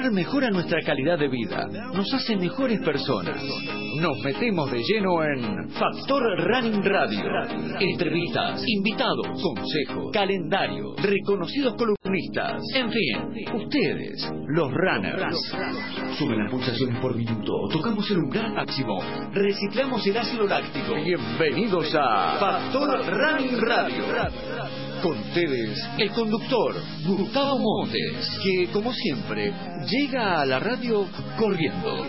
Correr mejora nuestra calidad de vida, nos hace mejores personas. Nos metemos de lleno en Factor Running Radio. Entrevistas, invitados, consejos, calendario, reconocidos columnistas. En fin, ustedes, los runners. Suben las pulsaciones por minuto, tocamos el umbral máximo, reciclamos el ácido láctico. Bienvenidos a Factor Running Radio. Con ustedes, el conductor, Gustavo Montes, que como siempre, llega a la radio corriendo.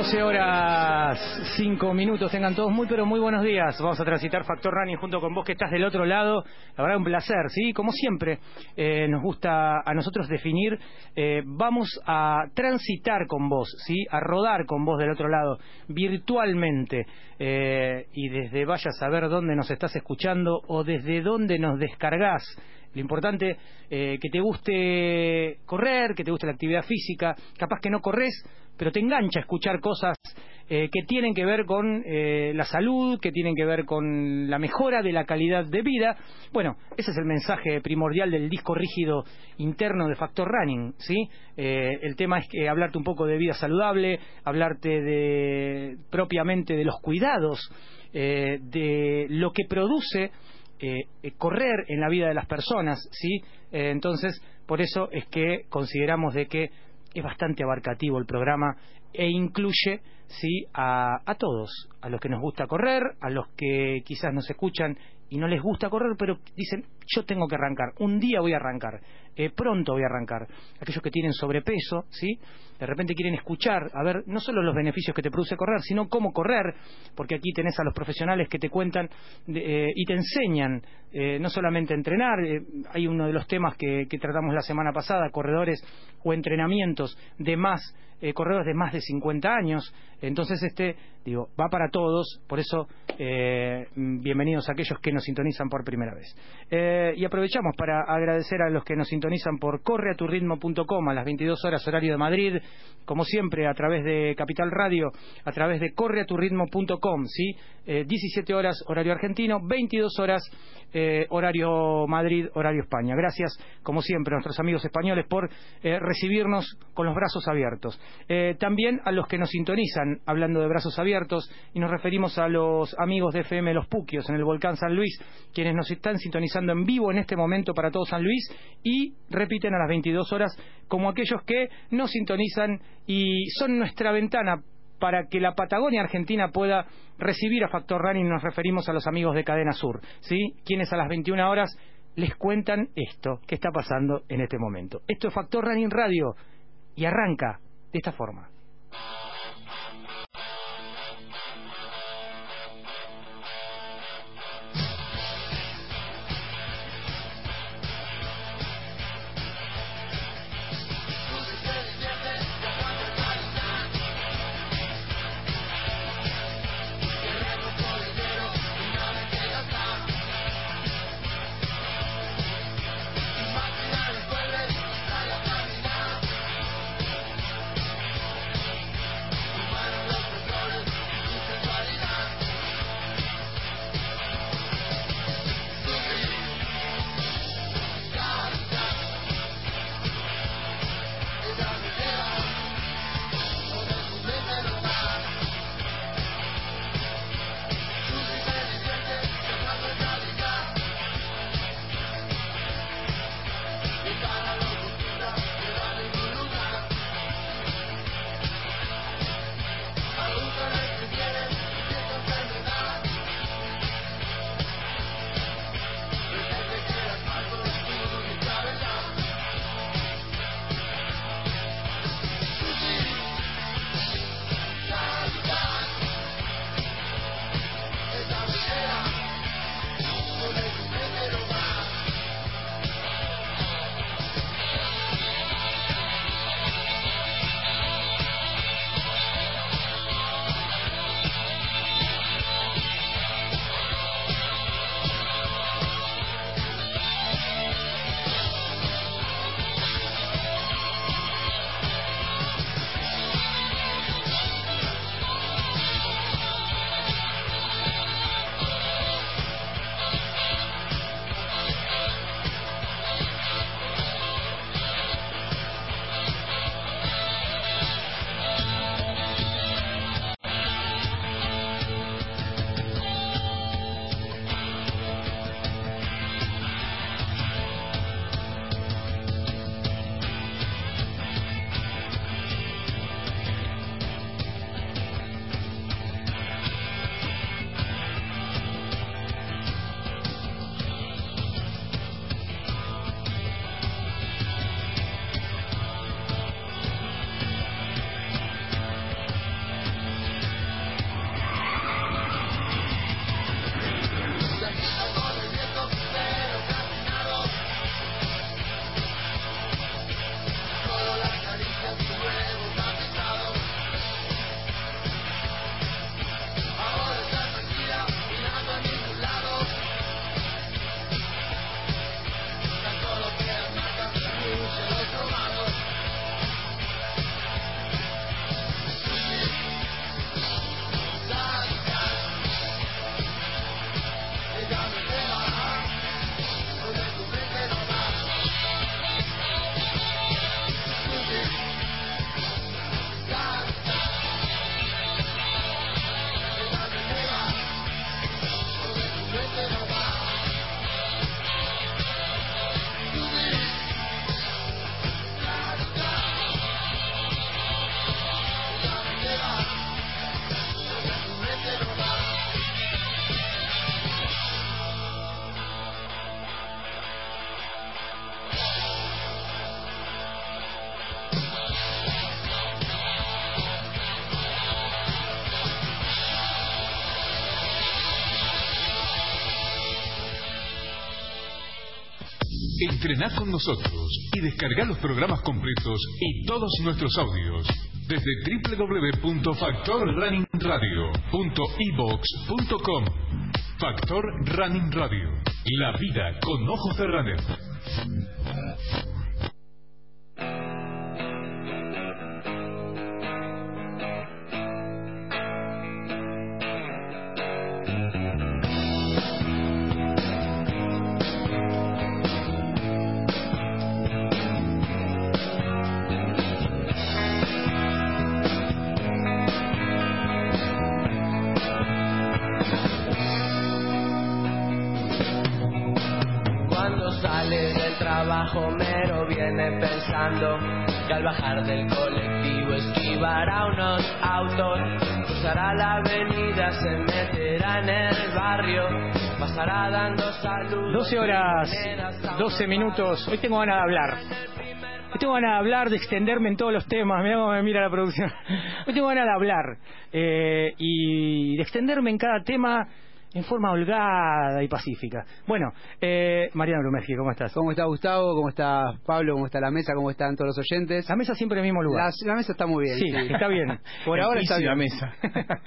Horas 5 minutos, tengan todos muy pero muy buenos días. Vamos a transitar Factor Running junto con vos que estás del otro lado. La verdad un placer, ¿sí? Como siempre, eh, nos gusta a nosotros definir, eh, vamos a transitar con vos, ¿sí? A rodar con vos del otro lado, virtualmente. Eh, y desde vaya a saber dónde nos estás escuchando o desde dónde nos descargas. Lo importante eh, que te guste correr, que te guste la actividad física, capaz que no corres, pero te engancha escuchar cosas eh, que tienen que ver con eh, la salud, que tienen que ver con la mejora de la calidad de vida. Bueno, ese es el mensaje primordial del disco rígido interno de Factor Running, ¿sí? Eh, el tema es que hablarte un poco de vida saludable, hablarte de propiamente de los cuidados, eh, de lo que produce eh, eh, correr en la vida de las personas, ¿sí? Eh, entonces, por eso es que consideramos de que es bastante abarcativo el programa e incluye, sí, a, a todos, a los que nos gusta correr, a los que quizás nos escuchan y no les gusta correr, pero dicen, yo tengo que arrancar, un día voy a arrancar, eh, pronto voy a arrancar. Aquellos que tienen sobrepeso, ¿sí? De repente quieren escuchar, a ver, no solo los beneficios que te produce correr, sino cómo correr, porque aquí tenés a los profesionales que te cuentan de, eh, y te enseñan eh, no solamente entrenar, eh, hay uno de los temas que, que tratamos la semana pasada, corredores o entrenamientos de más eh, corredores de más de 50 años. Entonces, este, digo, va para todos, por eso, eh, bienvenidos a aquellos que nos sintonizan por primera vez. Eh, y aprovechamos para agradecer a los que nos sintonizan por correaturritmo.com a las 22 horas horario de Madrid, como siempre, a través de Capital Radio, a través de correaturritmo.com, ¿sí? Eh, 17 horas horario argentino, 22 horas eh, horario Madrid, horario España. Gracias, como siempre, a nuestros amigos españoles por recibirnos con los brazos abiertos. También a los que nos sintonizan, hablando de brazos abiertos, nos referimos a los amigos de FM Los Puquios en el Volcán San Luis, quienes nos están sintonizando en vivo en este momento para todo San Luis y repiten a las 22 horas como aquellos que nos sintonizan y son nuestra ventana para que la Patagonia Argentina pueda recibir a Factor Running, nos referimos a los amigos de Cadena Sur, ¿sí? Quienes a las 21 horas les cuentan esto que está pasando en este momento. Esto es Factor Running Radio y arranca de esta forma. Entrená con nosotros y descarga los programas completos y todos nuestros audios desde www.factorrunningradio.ebox.com Factor Running Radio. La vida con ojos de. Trabajo mero viene pensando que al bajar del colectivo esquivará unos autos, cruzará la avenida, se meterá en el barrio, pasará dando saludos. 12 horas, 12 minutos. Hoy tengo ganas de hablar. Hoy tengo ganas de hablar, de extenderme en todos los temas. Mira cómo me mira la producción. Hoy tengo ganas de hablar eh, y de extenderme en cada tema en forma holgada y pacífica. Bueno, eh, Mariano Brumergi, ¿cómo estás? ¿Cómo está Gustavo? ¿Cómo está Pablo? ¿Cómo está la mesa? ¿Cómo están todos los oyentes? La mesa siempre en el mismo lugar. La, la mesa está muy bien. Sí, está bien. Por El ahora está bien. la mesa.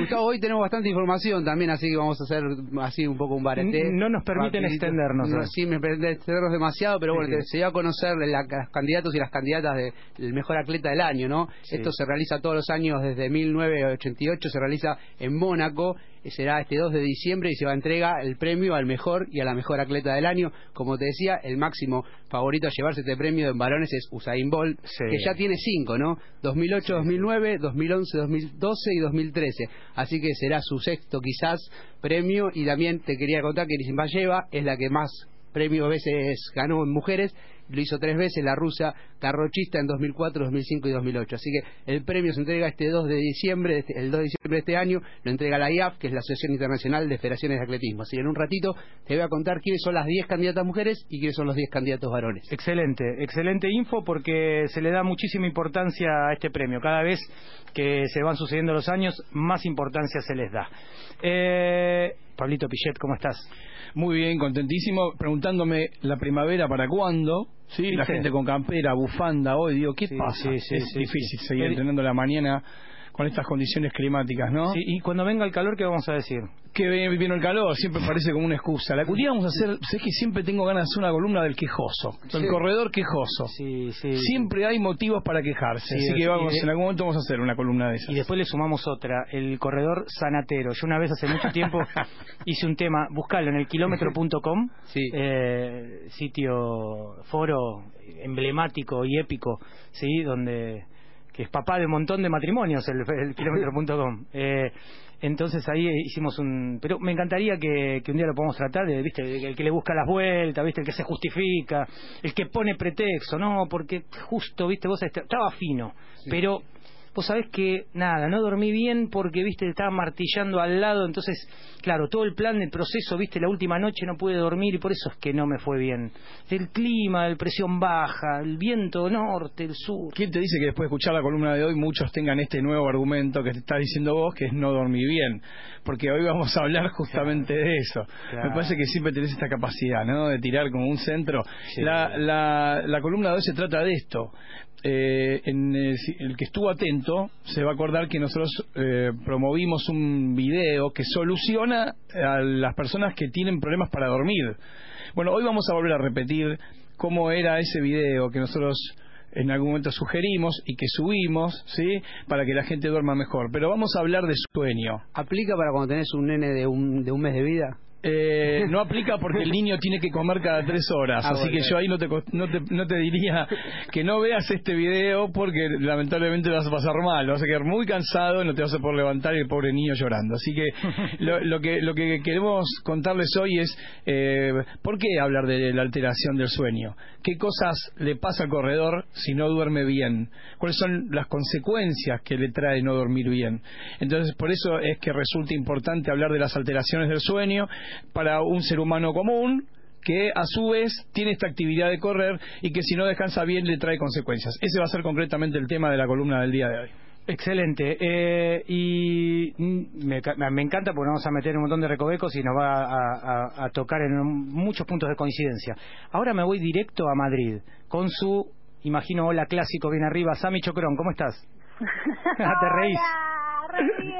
Gustavo, hoy tenemos bastante información también, así que vamos a hacer así un poco un barete. No nos permiten Rapidito. extendernos No, hoy. sí, me permiten extendernos demasiado, pero bueno, sí. se dio a conocer la, los candidatos y las candidatas del mejor atleta del año, ¿no? Esto se realiza todos los años desde 1988, se realiza en Mónaco, eh, será este 2 de diciembre y se va a entregar el premio al mejor y a la mejor atleta del año. Como te decía, el máximo favorito a llevarse este premio en varones es Usain Bolt, Sí. que ya tiene cinco, ¿no? 2008, 2009, 2011, 2012 y 2013. Así que será su sexto quizás premio y también te quería contar que Nisimbayeva es la que más premios veces ganó en mujeres, lo hizo tres veces la rusa carrochista en 2004, 2005 y 2008. Así que el premio se entrega este 2 de diciembre, este- el 2 de diciembre de este año, lo entrega la IAF, que es la Asociación Internacional de Federaciones de Atletismo. Así que en un ratito te voy a contar quiénes son las 10 candidatas mujeres y quiénes son los 10 candidatos varones. Excelente, excelente info porque se le da muchísima importancia a este premio. Cada vez que se van sucediendo los años, más importancia se les da. Eh, Pablito Pillet, ¿cómo estás? Muy bien, contentísimo, preguntándome la primavera para cuándo. Sí, la gente con campera, bufanda, hoy digo, ¿qué Sí, pasa? sí, sí, es difícil seguir entrenando la mañana con estas condiciones climáticas, ¿no? Sí, y cuando venga el calor, ¿qué vamos a decir? Que vino el calor, siempre parece como una excusa. La día vamos a hacer, sé que siempre tengo ganas de hacer una columna del quejoso, del Sí. corredor quejoso. Sí, sí. Siempre hay motivos para quejarse, Sí, así que vamos, en algún momento vamos a hacer una columna de esas. Y después le sumamos otra, el corredor sanatero. Yo una vez hace mucho tiempo hice un tema, buscalo en el kilómetro.com, Sí. eh, sitio, foro emblemático y épico, sí, donde que es papá de un montón de matrimonios el, el kilómetro.com. Eh, entonces ahí hicimos un... Pero me encantaría que, que un día lo podamos tratar, de, ¿viste? El que le busca las vueltas, ¿viste? El que se justifica, el que pone pretexto, no, porque justo, ¿viste? Vos est- estaba fino, pero vos sabés que, nada, no dormí bien porque, viste, estaba martillando al lado, entonces, claro, todo el plan, el proceso, viste, la última noche no pude dormir y por eso es que no me fue bien. El clima, el presión baja, el viento norte, el sur. ¿Quién te dice que después de escuchar la columna de hoy muchos tengan este nuevo argumento que te estás diciendo vos, que es no dormir bien? Porque hoy vamos a hablar justamente de eso. Claro. Me parece que siempre tenés esta capacidad, ¿no? De tirar como un centro. Sí. La, la, la columna de hoy se trata de esto. Eh, en el, el que estuvo atento se va a acordar que nosotros eh, promovimos un video que soluciona a las personas que tienen problemas para dormir. Bueno, hoy vamos a volver a repetir cómo era ese video que nosotros en algún momento sugerimos y que subimos, ¿sí? Para que la gente duerma mejor. Pero vamos a hablar de sueño. ¿Aplica para cuando tenés un nene de un, de un mes de vida? Eh, no aplica porque el niño tiene que comer cada tres horas, Ah, así bueno. que yo ahí no te, no, te, no te diría que no veas este video porque lamentablemente lo vas a pasar mal, vas a quedar muy cansado y no te vas a poder levantar y el pobre niño llorando. Así que lo, lo que lo que queremos contarles hoy es eh, por qué hablar de la alteración del sueño, qué cosas le pasa al corredor si no duerme bien, cuáles son las consecuencias que le trae no dormir bien. Entonces por eso es que resulta importante hablar de las alteraciones del sueño para un ser humano común que a su vez tiene esta actividad de correr y que si no descansa bien le trae consecuencias. Ese va a ser concretamente el tema de la columna del día de hoy. Excelente. Eh, y mm, me, ca- me encanta porque nos vamos a meter en un montón de recovecos y nos va a, a- a tocar en muchos puntos de coincidencia. Ahora me voy directo a Madrid con su, imagino, hola clásico bien arriba. Sami Chocrón, ¿cómo estás? Te reís. Hola, re bien.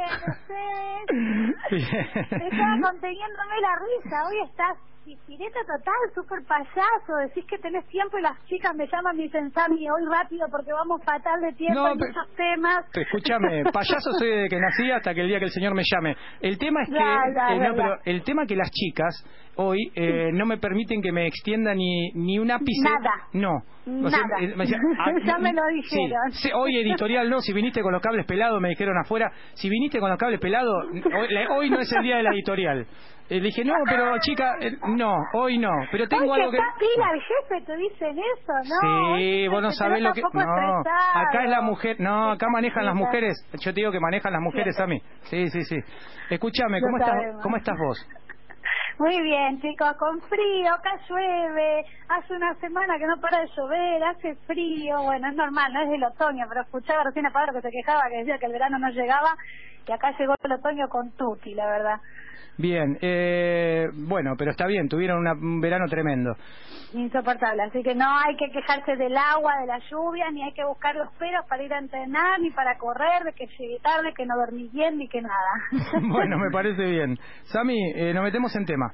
Estaba conteniéndome la risa. Hoy estás pireta total, súper payaso. Decís que tenés tiempo y las chicas me llaman y dicen, Sammy, hoy rápido porque vamos fatal de tiempo No, en pero- muchos temas. Escúchame, payaso soy desde que nací hasta que el día que el Señor me llame. El tema es que, Ya, ya, eh, ya, no, pero el tema que las chicas hoy eh, no me permiten que me extienda ni ni un ápice. Nada. No. O sea, Nada. eh, me decía, Ya me lo sí, dijeron. sí, hoy editorial no, si viniste con los cables pelados me dijeron afuera, si viniste con los cables pelados, hoy, hoy no es el día de la editorial. Eh, le dije, no, pero chica, eh, no, hoy no, pero tengo algo que... está pila el jefe, te dicen eso, ¿no? Sí, vos no sabés lo que... No, acá es la mujer... No, acá manejan las mujeres. Yo te digo que manejan las mujeres a mí. Sí, sí, sí. Escúchame, ¿cómo estás. ¿cómo estás vos? Muy bien, chicos, con frío, acá llueve, hace una semana que no para de llover, hace frío, bueno, es normal, no es el otoño, pero escuchaba recién a Pablo que se quejaba, que decía que el verano no llegaba, y acá llegó el otoño con tutti, la verdad. Bien, eh, bueno, pero está bien, tuvieron una- un verano tremendo. Insoportable, así que no hay que quejarse del agua, de la lluvia, ni hay que buscar los peros para ir a entrenar, ni para correr, de que llegué tarde, que no dormí bien, ni que nada. bueno, me parece bien. Sami, eh, nos metemos en tema.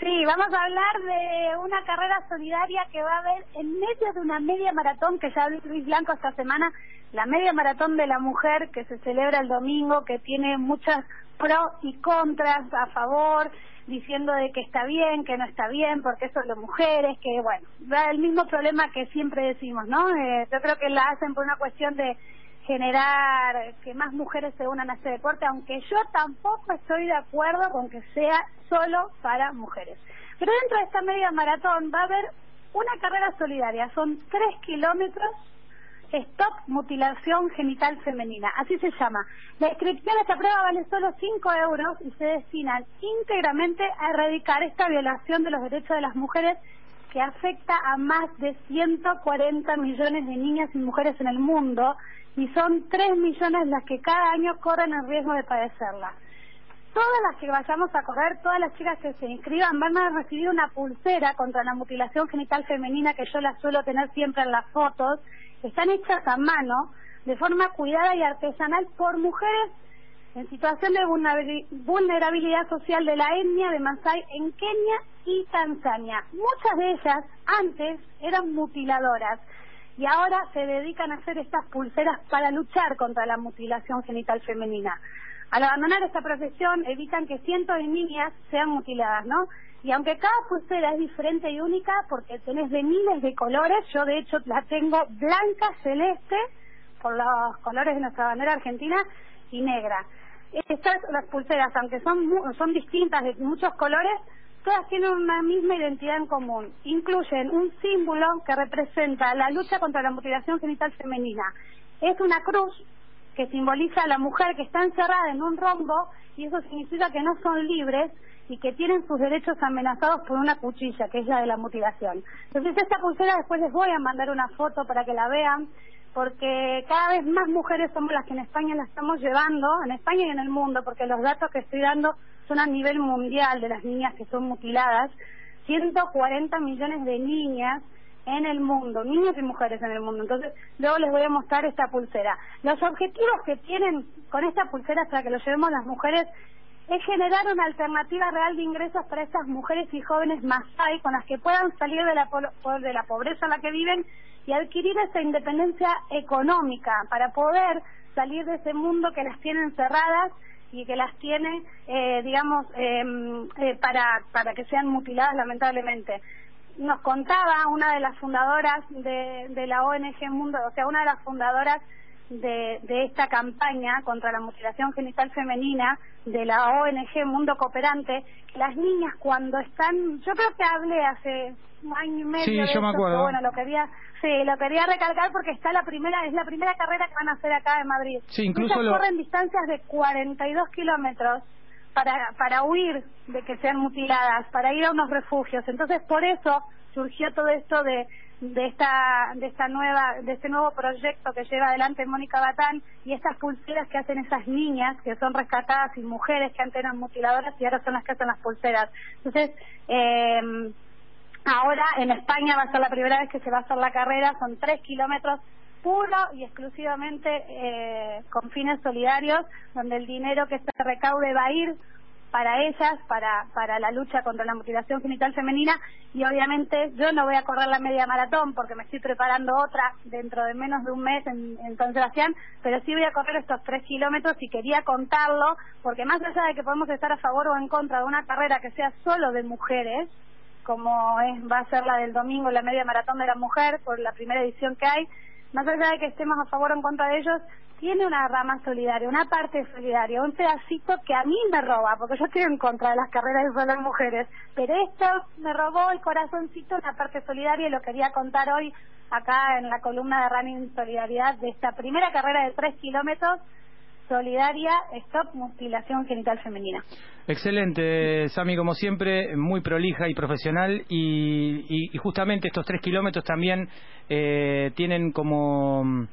Sí, vamos a hablar de una carrera solidaria que va a haber en medio de una media maratón que ya habló Luis Blanco esta semana, la media maratón de la mujer que se celebra el domingo, que tiene muchas pros y contras a favor, diciendo de que está bien, que no está bien, porque eso es de mujeres, que bueno, da el mismo problema que siempre decimos, ¿no? Eh, yo creo que la hacen por una cuestión de generar que más mujeres se unan a este deporte, aunque yo tampoco estoy de acuerdo con que sea solo para mujeres. Pero dentro de esta media maratón va a haber una carrera solidaria, son tres kilómetros Stop Mutilación Genital Femenina, así se llama. La inscripción a esta prueba vale solo 5 euros y se destinan íntegramente a erradicar esta violación de los derechos de las mujeres que afecta a más de 140 millones de niñas y mujeres en el mundo y son 3 millones las que cada año corren el riesgo de padecerla. Todas las que vayamos a correr, todas las chicas que se inscriban van a recibir una pulsera contra la mutilación genital femenina que yo la suelo tener siempre en las fotos. Están hechas a mano, de forma cuidada y artesanal por mujeres en situación de vulnerabili- vulnerabilidad social de la etnia de Masai en Kenia y Tanzania. Muchas de ellas antes eran mutiladoras y ahora se dedican a hacer estas pulseras para luchar contra la mutilación genital femenina. Al abandonar esta profesión evitan que cientos de niñas sean mutiladas, ¿no? Y aunque cada pulsera es diferente y única, porque tenés de miles de colores, yo de hecho la tengo blanca, celeste, por los colores de nuestra bandera argentina, y negra. Estas, las pulseras, aunque son, son distintas de muchos colores, todas tienen una misma identidad en común. Incluyen un símbolo que representa la lucha contra la mutilación genital femenina. Es una cruz que simboliza a la mujer que está encerrada en un rombo y eso significa que no son libres y que tienen sus derechos amenazados por una cuchilla, que es la de la mutilación. Entonces esta pulsera después les voy a mandar una foto para que la vean, porque cada vez más mujeres somos las que en España la estamos llevando, en España y en el mundo, porque los datos que estoy dando son a nivel mundial de las niñas que son mutiladas, 140 millones de niñas en el mundo, niños y mujeres en el mundo. Entonces, luego les voy a mostrar esta pulsera. Los objetivos que tienen con esta pulsera para que lo llevemos las mujeres es generar una alternativa real de ingresos para estas mujeres y jóvenes Masai con las que puedan salir de la, de la pobreza en la que viven y adquirir esa independencia económica para poder salir de ese mundo que las tiene encerradas y que las tiene, eh, digamos, em, eh, para, para que sean mutiladas lamentablemente. Nos contaba una de las fundadoras de, de la ONG Mundo, o sea, una de las fundadoras de, de esta campaña contra la mutilación genital femenina de la ONG Mundo Cooperante, las niñas cuando están, yo creo que hablé hace un año y medio Sí, de yo me acuerdo. pero bueno, lo quería, sí, lo quería recalcar porque está la primera, es la primera carrera que van a hacer acá en Madrid. Sí, incluso Ellas lo- corren distancias de 42 kilómetros para, para huir de que sean mutiladas, para ir a unos refugios. Entonces, por eso surgió todo esto de, de esta de esta nueva de este nuevo proyecto que lleva adelante Mónica Batán y estas pulseras que hacen esas niñas que son rescatadas y mujeres que antes eran mutiladoras y ahora son las que hacen las pulseras entonces eh, ahora en España va a ser la primera vez que se va a hacer la carrera son tres kilómetros puro y exclusivamente eh, con fines solidarios donde el dinero que se recaude va a ir para ellas, para, para la lucha contra la mutilación genital femenina. Y obviamente yo no voy a correr la media maratón porque me estoy preparando otra dentro de menos de un mes en, en San Sebastián, pero sí voy a correr estos tres kilómetros y quería contarlo porque más allá de que podemos estar a favor o en contra de una carrera que sea solo de mujeres, como es, va a ser la del domingo, la media maratón de la mujer, por la primera edición que hay, más allá de que estemos a favor o en contra de ellos, tiene una rama solidaria, una parte solidaria, un pedacito que a mí me roba, porque yo estoy en contra de las carreras de solo mujeres, pero esto me robó el corazoncito, una parte solidaria y lo quería contar hoy acá en la columna de Running Solidaridad de esta primera carrera de tres kilómetros solidaria Stop Mutilación Genital Femenina. Excelente, Sami, como siempre, muy prolija y profesional. Y, y- y justamente estos tres kilómetros también eh, tienen como.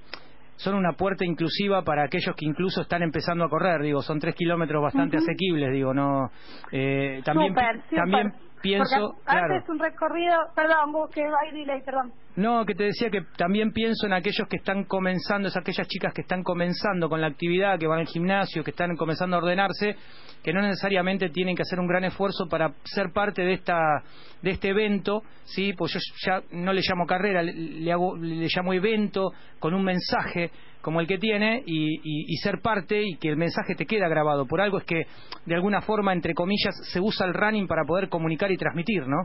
Son una puerta inclusiva para aquellos que incluso están empezando a correr. Digo, son tres kilómetros bastante asequibles. Digo, no. eh, también, Súper, súper. también pienso. Porque claro. un recorrido, perdón, vos que hay delay, perdón. No, que te decía que también pienso en aquellos que están comenzando, es aquellas chicas que están comenzando con la actividad, que van al gimnasio, que están comenzando a ordenarse, que no necesariamente tienen que hacer un gran esfuerzo para ser parte de esta de este evento, sí, pues yo ya no le llamo carrera, le, le hago le llamo evento con un mensaje como el que tiene y, y- ser parte y que el mensaje te queda grabado. Por algo es que de alguna forma, entre comillas, se usa el running para poder comunicar y transmitir, ¿no?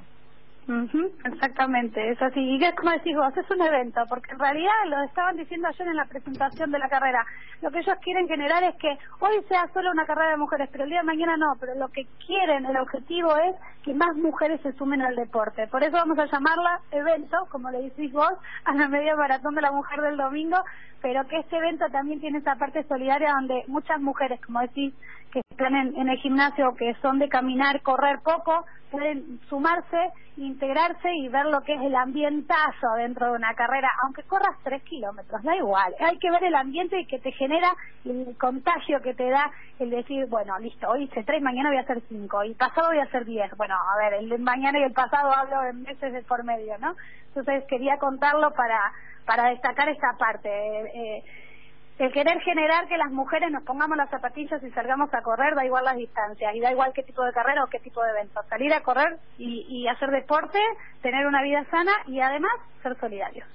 Ujú, exactamente, es así. Y es como decís vos, es un evento, porque en realidad lo estaban diciendo ayer en la presentación de la carrera. Lo que ellos quieren generar es que hoy sea solo una carrera de mujeres, pero el día de mañana no. Pero lo que quieren, el objetivo es que más mujeres se sumen al deporte. Por eso vamos a llamarla evento, como le decís vos, a la media maratón de la mujer del domingo, pero que este evento también tiene esa parte solidaria donde muchas mujeres, como decís, que están en, en el gimnasio, que son de caminar, correr poco, pueden sumarse, integrarse y ver lo que es el ambientazo dentro de una carrera, aunque corras tres kilómetros, da igual, hay que ver el ambiente que te genera el contagio que te da el decir, bueno, listo, hoy hice tres, mañana voy a hacer cinco, y pasado voy a hacer diez, bueno, a ver, el de mañana y el pasado hablo en meses de por medio, ¿no? Entonces quería contarlo para, para destacar esta parte. eh, eh, el querer generar que las mujeres nos pongamos las zapatillas y salgamos a correr, da igual las distancias y da igual qué tipo de carrera o qué tipo de evento. Salir a correr y, y hacer deporte, tener una vida sana y además ser solidarios.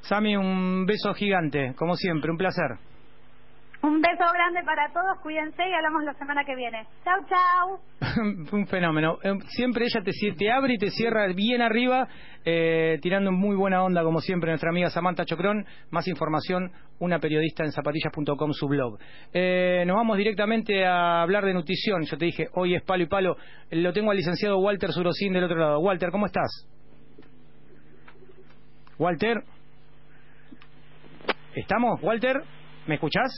Sami, un beso gigante, como siempre, un placer. Un beso grande para todos, cuídense y hablamos la semana que viene. Chau, chau. un fenómeno. Eh, Siempre ella te, te abre y te cierra bien arriba, eh, tirando muy buena onda, como siempre, nuestra amiga Samantha Chocrón. Más información, una periodista en zapatillas.com, su blog. Eh, nos vamos directamente a hablar de nutrición. Yo te dije, hoy es palo y palo. Lo tengo al licenciado Walter Surosín del otro lado. Walter, ¿cómo estás? Walter. ¿Estamos? Walter, ¿me escuchás?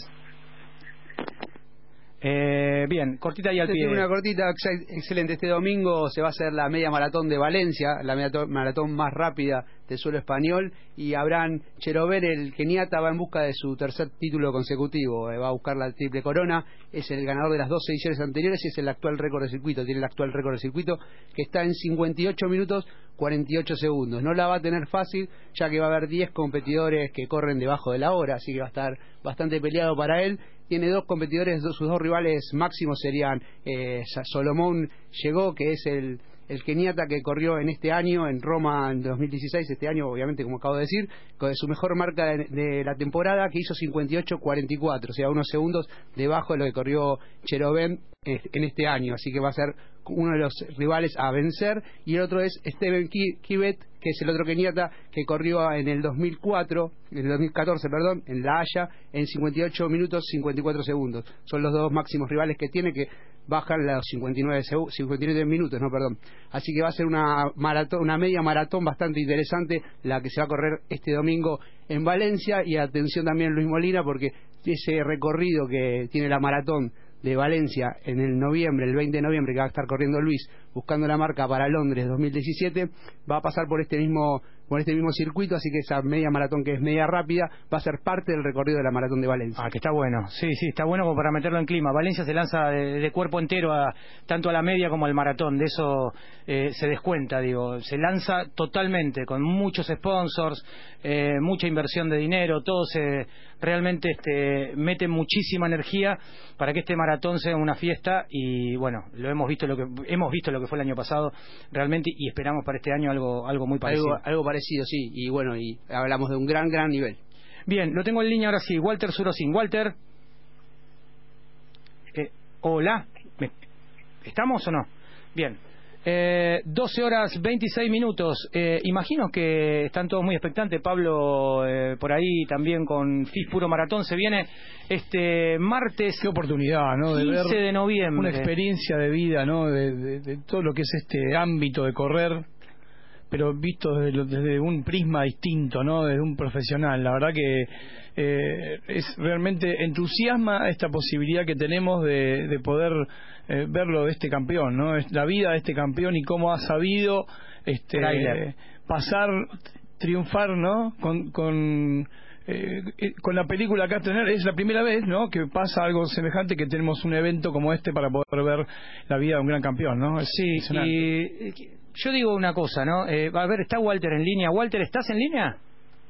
Eh, bien, cortita y al pie. una cortita, ex- excelente. Este domingo se va a hacer la media maratón de Valencia, la media maratón más rápida del suelo español. Y Abraham Cherover, el keniata, va en busca de su tercer título consecutivo. Eh, va a buscar la triple corona. Es el ganador de las dos ediciones anteriores y es el actual récord de circuito. Tiene el actual récord de circuito que está en 58 minutos 48 segundos. No la va a tener fácil, ya que va a haber 10 competidores que corren debajo de la hora, así que va a estar bastante peleado para él. Tiene dos competidores, dos- sus dos rivales máximos serían eh, Solomón Llegó, que es el, el keniata que corrió en este año, en Roma en 2016, este año obviamente como acabo de decir, con su mejor marca de, de la temporada que hizo 58.44, o sea, unos segundos debajo de lo que corrió Cherobén en este año, así que va a ser uno de los rivales a vencer y el otro es Steven Ki- Kibet que es el otro keniata que corrió en el 2004 en el 2014 perdón en La Haya en 58 minutos 54 segundos. Son los dos máximos rivales que tiene que bajan los 59 segu- 59 minutos no perdón. Así que va a ser una maratón una media maratón bastante interesante la que se va a correr este domingo en Valencia y atención también Luis Molina porque ese recorrido que tiene la maratón de Valencia en el noviembre, el 20 de noviembre, que va a estar corriendo Luis buscando la marca para Londres 2017, va a pasar por este mismo con este mismo circuito, así que esa media maratón que es media rápida va a ser parte del recorrido de la maratón de Valencia. Ah, que está bueno. Sí, sí, está bueno como para meterlo en clima. Valencia se lanza de, de cuerpo entero a, tanto a la media como al maratón. De eso eh, se descuenta, digo. Se lanza totalmente, con muchos sponsors, eh, mucha inversión de dinero, todo se realmente este, mete muchísima energía para que este maratón sea una fiesta y bueno, lo hemos visto lo que hemos visto lo que fue el año pasado realmente y esperamos para este año algo algo muy parecido. Algo, algo parecido, sí. Y bueno, y hablamos de un gran, gran nivel. Bien, lo tengo en línea ahora sí, Walter Surosin. Walter. Eh, hola. ¿Me- ¿Estamos o no? Bien. Eh, 12 horas 26 minutos. Eh, imagino que están todos muy expectantes. Pablo, eh, por ahí también con FIS Puro Maratón. Se viene este martes. Qué oportunidad, ¿no? De 15 ver de noviembre. una experiencia de vida, ¿no? De, de- de todo lo que es este ámbito de correr, pero visto desde, lo- desde un prisma distinto, ¿no? Desde un profesional. La verdad que eh, es realmente entusiasma esta posibilidad que tenemos de, de poder eh, verlo de este campeón, ¿no? Es la vida de este campeón y cómo ha sabido este pasar, triunfar, ¿no? Con, con eh, eh, con la película acá tener es la primera vez no que pasa algo semejante que tenemos un evento como este para poder ver la vida de un gran campeón no Es Sí, y eh, yo digo una cosa, ¿no? Eh, a ver, está Walter en línea. Walter, ¿estás en línea?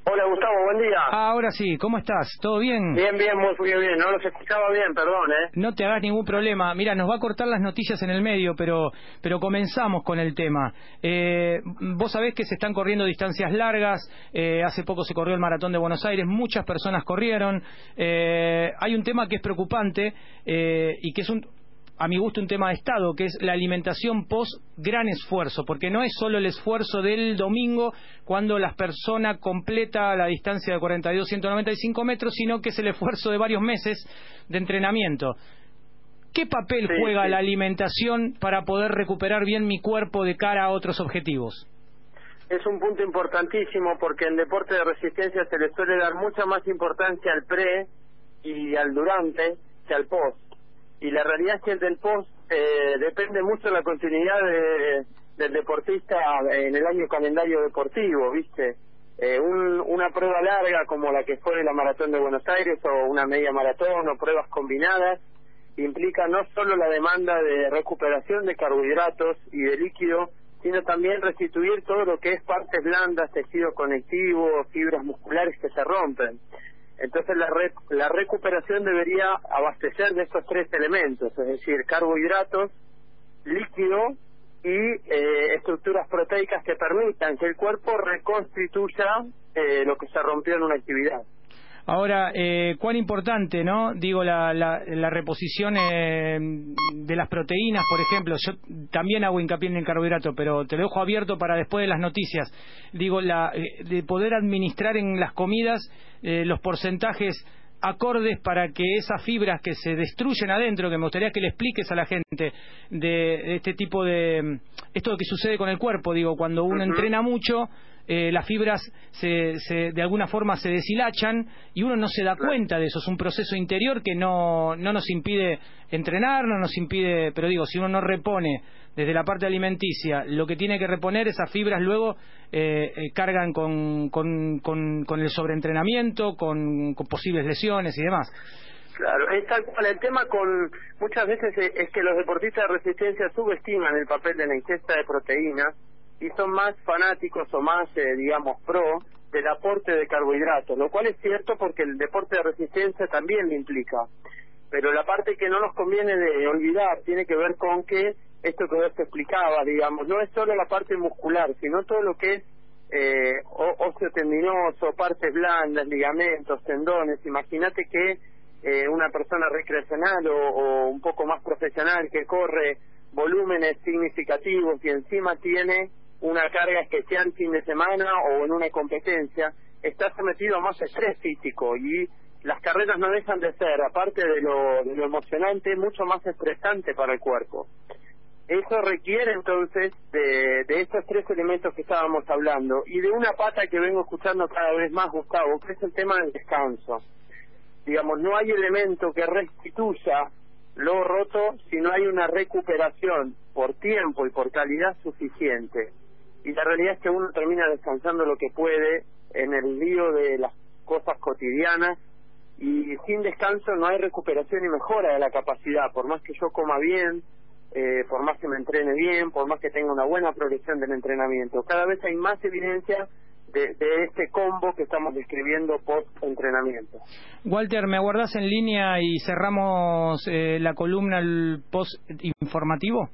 Hola Gustavo, buen día. Ah, ahora sí, ¿cómo estás? ¿Todo bien? Bien, bien, muy, muy bien. No los escuchaba bien, perdón, ¿eh? No te hagas ningún problema. Mira, nos va a cortar las noticias en el medio, pero, pero comenzamos con el tema. Eh, vos sabés que se están corriendo distancias largas. eh, hace poco se corrió el maratón de Buenos Aires. Muchas personas corrieron. eh, hay un tema que es preocupante eh, y que es un a mi gusto un tema de Estado, que es la alimentación post gran esfuerzo, porque no es solo el esfuerzo del domingo cuando la persona completa la distancia de 42-195 metros, sino que es el esfuerzo de varios meses de entrenamiento. ¿Qué papel Sí, juega sí. la alimentación para poder recuperar bien mi cuerpo de cara a otros objetivos? Es un punto importantísimo porque en deporte de resistencia se le suele dar mucha más importancia al pre y al durante que al post. Y la realidad es que el del post eh, depende mucho de la continuidad de- del deportista en el año calendario deportivo, ¿viste? Eh, un- una prueba larga como la que fue la maratón de Buenos Aires o una media maratón o pruebas combinadas implica no solo la demanda de recuperación de carbohidratos y de líquido, sino también restituir todo lo que es partes blandas, tejido conectivo, fibras musculares que se rompen. Entonces la, re- la recuperación debería abastecer de estos tres elementos, es decir, carbohidratos, líquido y eh, estructuras proteicas que permitan que el cuerpo reconstituya eh, lo que se rompió en una actividad. Ahora, eh, cuán importante, ¿no? Digo, la, la, la reposición eh, de las proteínas, por ejemplo. Yo también hago hincapié en el carbohidrato, pero te lo dejo abierto para después de las noticias. Digo, la, eh, de poder administrar en las comidas eh, los porcentajes acordes para que esas fibras que se destruyen adentro, que me gustaría que le expliques a la gente de, este tipo de... Esto que sucede con el cuerpo, digo, cuando uno entrena mucho, eh, las fibras se, se- de alguna forma se deshilachan y uno no se da cuenta de eso. Es un proceso interior que no, no nos impide entrenar, no nos impide, pero digo, si uno no repone desde la parte alimenticia lo que tiene que reponer, esas fibras luego eh, eh, cargan con, con, con, con el sobreentrenamiento, con, con posibles lesiones y demás. Claro, es tal cual. El tema con muchas veces es es que los deportistas de resistencia subestiman el papel de la ingesta de proteínas y son más fanáticos o más, eh, digamos, pro del aporte de carbohidratos, lo cual es cierto porque el deporte de resistencia también lo implica. Pero la parte que no nos conviene de olvidar tiene que ver con que esto que vos te explicaba, digamos, no es solo la parte muscular, sino todo lo que es eh, óseo tendinoso, partes blandas, ligamentos, tendones. Imagínate que eh, una persona recreacional o, o un poco más profesional que corre volúmenes significativos y encima tiene una carga especial fin de semana o en una competencia, está sometido a más estrés físico y las carreras no dejan de ser, aparte de lo, de lo emocionante, mucho más estresante para el cuerpo. Eso requiere entonces de, de estos tres elementos que estábamos hablando y de una pata que vengo escuchando cada vez más, Gustavo, que es el tema del descanso. Digamos, no hay elemento que restituya lo roto si no hay una recuperación por tiempo y por calidad suficiente. Y la realidad es que uno termina descansando lo que puede en el lío de las cosas cotidianas y sin descanso no hay recuperación y mejora de la capacidad, por más que yo coma bien, eh, por más que me entrene bien, por más que tenga una buena progresión del entrenamiento. Cada vez hay más evidencia de, de este combo que estamos describiendo post-entrenamiento. Walter, ¿me aguardás en línea y cerramos eh, la columna el post-informativo?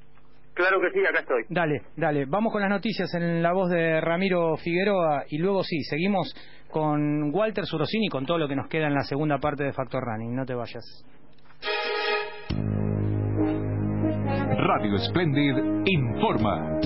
Claro que sí, acá estoy. Dale, dale. Vamos con las noticias en la voz de Ramiro Figueroa y luego sí, seguimos con Walter Surosini con todo lo que nos queda en la segunda parte de Factor Running. No te vayas. Radio Splendid informa.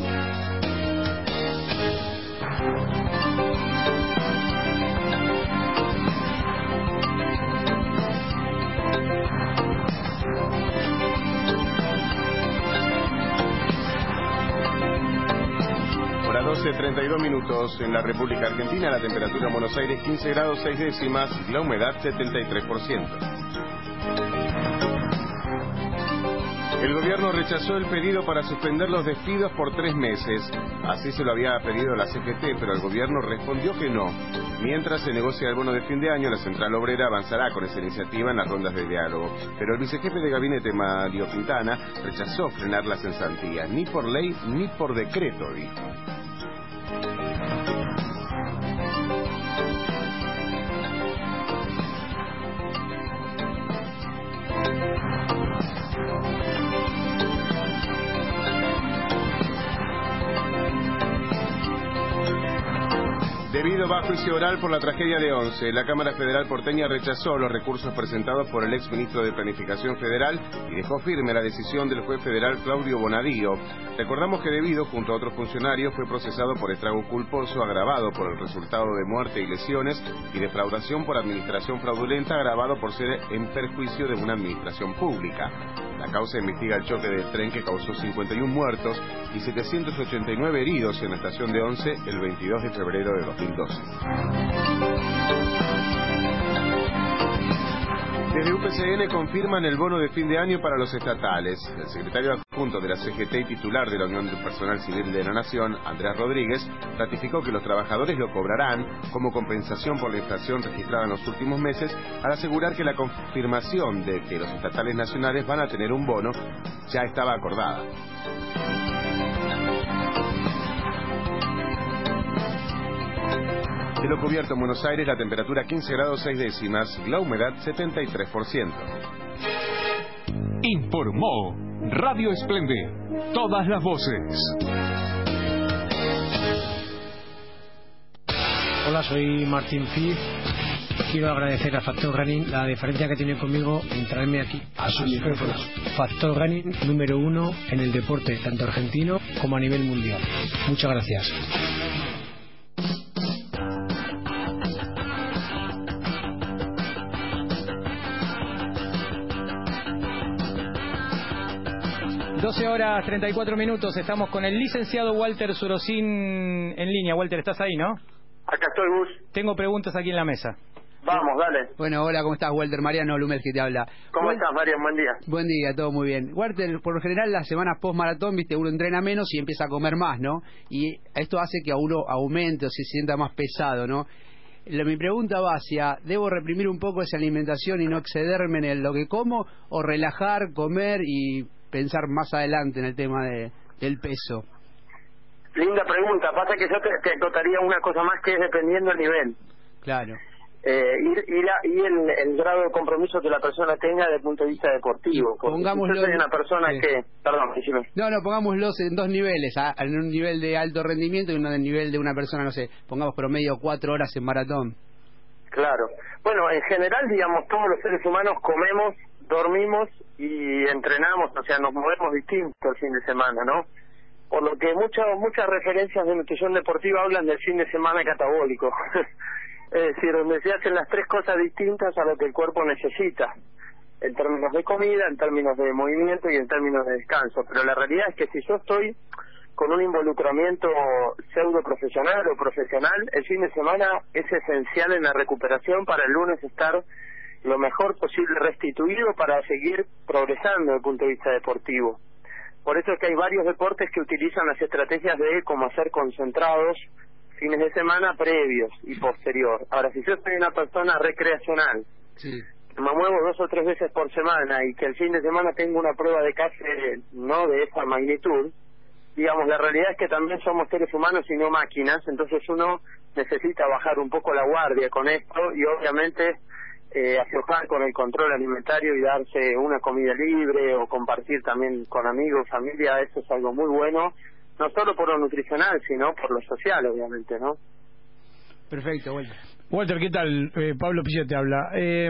Hora 12, 32 minutos en la República Argentina, la temperatura en Buenos Aires 15 grados 6 décimas, la humedad 73%. El gobierno rechazó el pedido para suspender los despidos por tres meses. Así se lo había pedido la CGT, pero el gobierno respondió que no. Mientras se negocia el bono de fin de año, la Central Obrera avanzará con esa iniciativa en las rondas de diálogo. Pero el vicejefe de gabinete, Mario Quintana, rechazó frenar las cesantías, ni por ley ni por decreto, dijo. Debido a juicio oral por la tragedia de Once, la Cámara Federal porteña rechazó los recursos presentados por el ex ministro de Planificación Federal y dejó firme la decisión del juez federal Claudio Bonadío. Recordamos que debido, junto a otros funcionarios, fue procesado por estrago culposo agravado por el resultado de muerte y lesiones y defraudación por administración fraudulenta agravado por ser en perjuicio de una administración pública. La causa investiga el choque del tren que causó 51 muertos y 789 heridos en la estación de Once el 22 de febrero de 2012. Desde UPCN confirman el bono de fin de año para los estatales. El secretario adjunto de la CGT y titular de la Unión del Personal Civil de la Nación, Andrés Rodríguez, ratificó que los trabajadores lo cobrarán como compensación por la inflación registrada en los últimos meses, al asegurar que la confirmación de que los estatales nacionales van a tener un bono ya estaba acordada. Cielo cubierto en Buenos Aires, la temperatura 15 grados 6 décimas, la humedad 73%. Informó Radio Esplende. Todas las voces. Hola, soy Martín Fif. Quiero agradecer a Factor Running la diferencia que tiene conmigo en traerme aquí a sus micrófonos. Factor Running número uno en el deporte, tanto argentino como a nivel mundial. Muchas gracias. 12 horas 34 minutos, estamos con el licenciado Walter Surosín en línea. Walter, ¿estás ahí, no? Acá estoy, Gus. Tengo preguntas aquí en la mesa. Vamos, dale. Bueno, hola, ¿cómo estás, Walter? Mariano Lumer que te habla. ¿Cómo Wal- estás, Marian? Buen día. Buen día, todo muy bien. Walter, por lo general, las semanas post-maratón, viste, uno entrena menos y empieza a comer más, ¿no? Y esto hace que a uno aumente o se sienta más pesado, ¿no? La- mi pregunta va hacia, ¿debo reprimir un poco esa alimentación y no excederme en el- lo que como? ¿O relajar, comer y pensar más adelante en el tema de, del peso? Linda pregunta. Pasa que yo te, te acotaría una cosa más que es dependiendo del nivel. Claro. Eh, ir, ir a- y el, el grado de compromiso que la persona tenga desde el punto de vista deportivo. Porque si pongámoslo soy en- una persona que... Perdón, decime. No, no, pongámoslos en dos niveles, a- en un nivel de alto rendimiento y uno en el nivel de una persona, no sé, pongamos promedio cuatro horas en maratón. Claro. Bueno, en general, digamos, todos los seres humanos comemos, dormimos y entrenamos, o sea, nos movemos distinto el fin de semana, ¿no? Por lo que muchas muchas referencias de nutrición deportiva hablan del fin de semana catabólico. es decir, donde se hacen las tres cosas distintas a lo que el cuerpo necesita, en términos de comida, en términos de movimiento y en términos de descanso. Pero la realidad es que si yo estoy con un involucramiento pseudo profesional o profesional, el fin de semana es esencial en la recuperación para el lunes estar lo mejor posible restituido para seguir progresando desde el punto de vista deportivo. Por eso es que hay varios deportes que utilizan las estrategias de como hacer concentrados fines de semana previos y posterior. Ahora, si yo soy una persona recreacional, que me muevo dos o tres veces por semana y que el fin de semana tengo una prueba de calle no de esa magnitud, digamos, la realidad es que también somos seres humanos y no máquinas, entonces uno necesita bajar un poco la guardia con esto y obviamente eh, aflojar con el control alimentario y darse una comida libre o compartir también con amigos, familia, eso es algo muy bueno, no solo por lo nutricional, sino por lo social, obviamente, ¿no? Perfecto, Walter. Walter, ¿qué tal? Eh, Pablo Pilla te habla. Eh,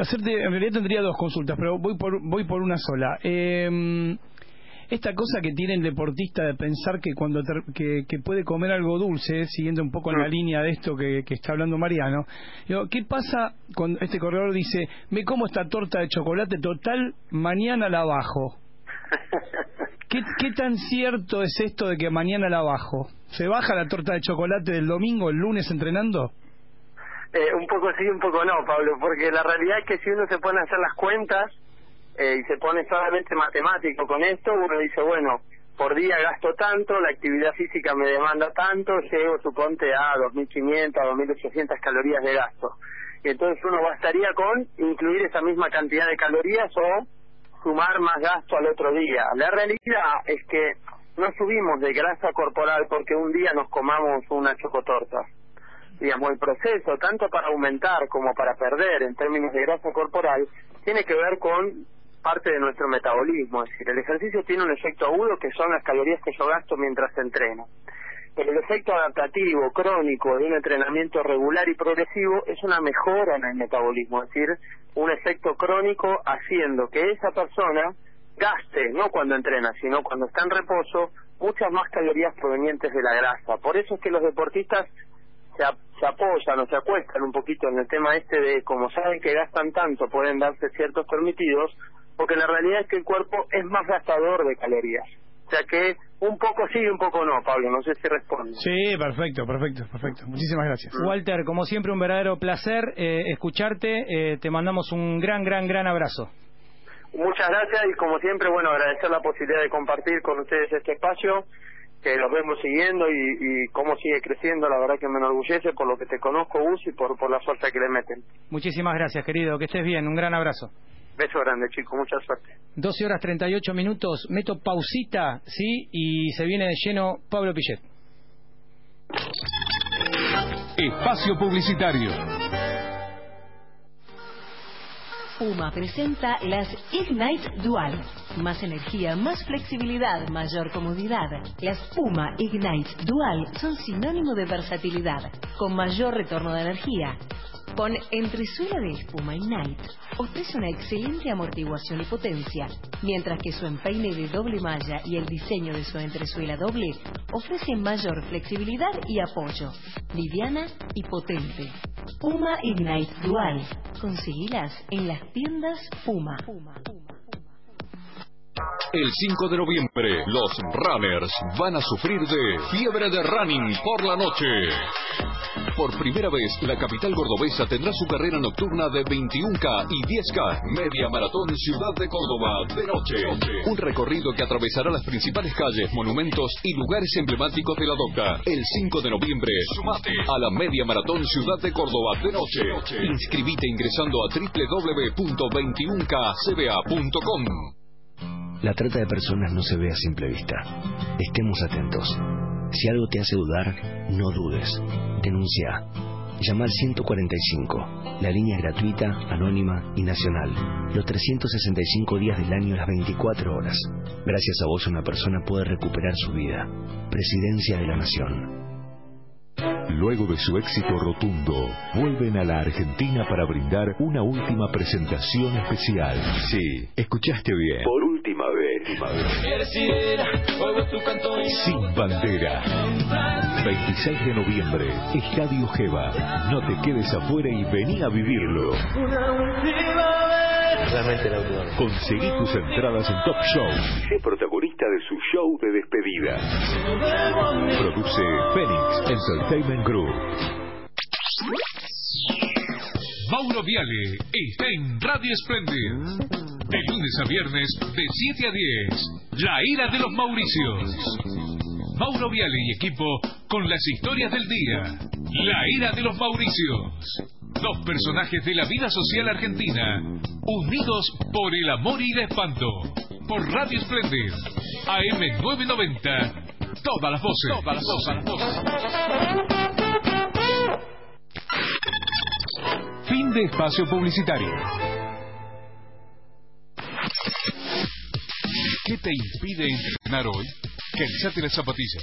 hacerte, en realidad tendría dos consultas, pero voy por, voy por una sola. Eh, esta cosa que tiene el deportista de pensar que cuando ter- que, que puede comer algo dulce, siguiendo un poco en la línea de esto que, que está hablando Mariano, digo, ¿qué pasa cuando este corredor dice, me como esta torta de chocolate total, mañana la bajo? ¿Qué, ¿Qué tan cierto es esto de que mañana la bajo? ¿Se baja la torta de chocolate del domingo, el lunes entrenando? Eh, un poco sí, un poco no, Pablo, porque la realidad es que si uno se pone a hacer las cuentas eh, y se pone solamente matemático con esto, uno dice, bueno, por día gasto tanto, la actividad física me demanda tanto, llego, suponte, a 2.500, a 2.800 calorías de gasto. Y entonces uno bastaría con incluir esa misma cantidad de calorías o sumar más gasto al otro día. La realidad es que no subimos de grasa corporal porque un día nos comamos una chocotorta. Digamos, el proceso, tanto para aumentar como para perder en términos de grasa corporal, tiene que ver con parte de nuestro metabolismo. Es decir, el ejercicio tiene un efecto agudo que son las calorías que yo gasto mientras entreno. Pero el efecto adaptativo, crónico, de un entrenamiento regular y progresivo es una mejora en el metabolismo, es decir, un efecto crónico haciendo que esa persona gaste, no cuando entrena, sino cuando está en reposo, muchas más calorías provenientes de la grasa. Por eso es que los deportistas se, ap- se apoyan o se acuestan un poquito en el tema este de, como saben que gastan tanto, pueden darse ciertos permitidos, porque la realidad es que el cuerpo es más gastador de calorías. O sea que un poco sí y un poco no, Pablo, no sé si responde. Sí, perfecto, perfecto, perfecto. Muchísimas gracias. Walter, como siempre, un verdadero placer eh, escucharte. Eh, te mandamos un gran, gran, gran abrazo. Muchas gracias y como siempre, bueno, agradecer la posibilidad de compartir con ustedes este espacio, que los vemos siguiendo y, y cómo sigue creciendo, la verdad que me enorgullece por lo que te conozco, Gus, y por, por la fuerza que le meten. Muchísimas gracias, querido. Que estés bien. Un gran abrazo. Beso grande, chico, mucha suerte. 12 horas 38 minutos. Meto pausita, ¿sí? Y se viene de lleno Pablo Pillet. Espacio Publicitario. Puma presenta las Ignite Dual. Más energía, más flexibilidad, mayor comodidad. Las Puma Ignite Dual son sinónimo de versatilidad, con mayor retorno de energía. Con entresuela de espuma Ignite ofrece una excelente amortiguación y potencia, mientras que su empeine de doble malla y el diseño de su entresuela doble ofrecen mayor flexibilidad y apoyo, liviana y potente. Puma Ignite Dual. Conseguilas en las tiendas Puma. El 5 de noviembre, los runners van a sufrir de fiebre de running por la noche. Por primera vez, la capital gordobesa tendrá su carrera nocturna de 21K y 10K, media maratón Ciudad de Córdoba, de noche. Un recorrido que atravesará las principales calles, monumentos y lugares emblemáticos de la DOCA. El 5 de noviembre, sumate a la media maratón Ciudad de Córdoba, de noche. Inscribite ingresando a www.21kcba.com. La trata de personas no se ve a simple vista. Estemos atentos. Si algo te hace dudar, no dudes. Denuncia. Llama al 145. La línea es gratuita, anónima y nacional. Los 365 días del año, las 24 horas. Gracias a vos una persona puede recuperar su vida. Presidencia de la Nación. Luego de su éxito rotundo, vuelven a la Argentina para brindar una última presentación especial. Sí, escuchaste bien. Por Sin bandera. 26 de noviembre, Estadio Geva. No te quedes afuera y vení a vivirlo. Realmente la Conseguí tus entradas en Top Show. Sé protagonista de su show de despedida. Produce Phoenix Entertainment Group. Mauro Viale está en Radio Splendid. De lunes a viernes, de 7 a 10. La ira de los Mauricios. Mauro Viale y equipo con las historias del día. La ira de los Mauricios. Dos personajes de la vida social argentina, unidos por el amor y el espanto. Por Radio Splendid, AM 990. Todas las voces. Todas las voces. Fin de espacio publicitario. ¿Qué te impide entrenar hoy? Calzate las zapatillas,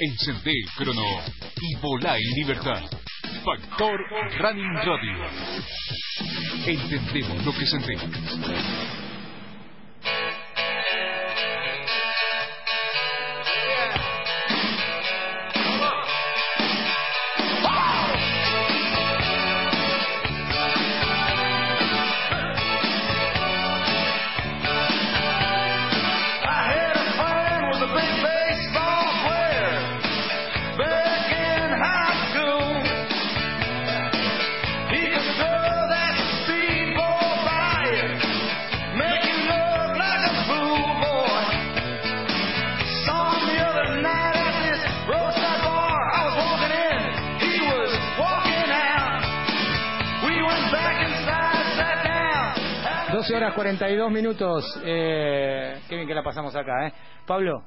encendé el crono y volá en libertad. Factor Running Radio. Entendemos lo que sentimos. 42 minutos. Eh, qué bien que la pasamos acá, ¿eh? Pablo,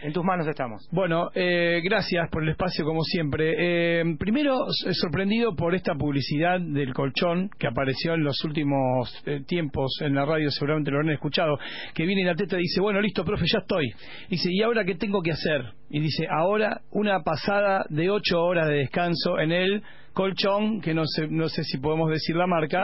en tus manos estamos. Bueno, eh, gracias por el espacio como siempre. Eh, primero, sorprendido por esta publicidad del colchón que apareció en los últimos eh, tiempos en la radio, seguramente lo habrán escuchado, que viene la teta y dice, bueno, listo, profe, ya estoy. Dice, ¿y ahora qué tengo que hacer? Y dice, ahora una pasada de ocho horas de descanso en el colchón, que no sé, no sé si podemos decir la marca,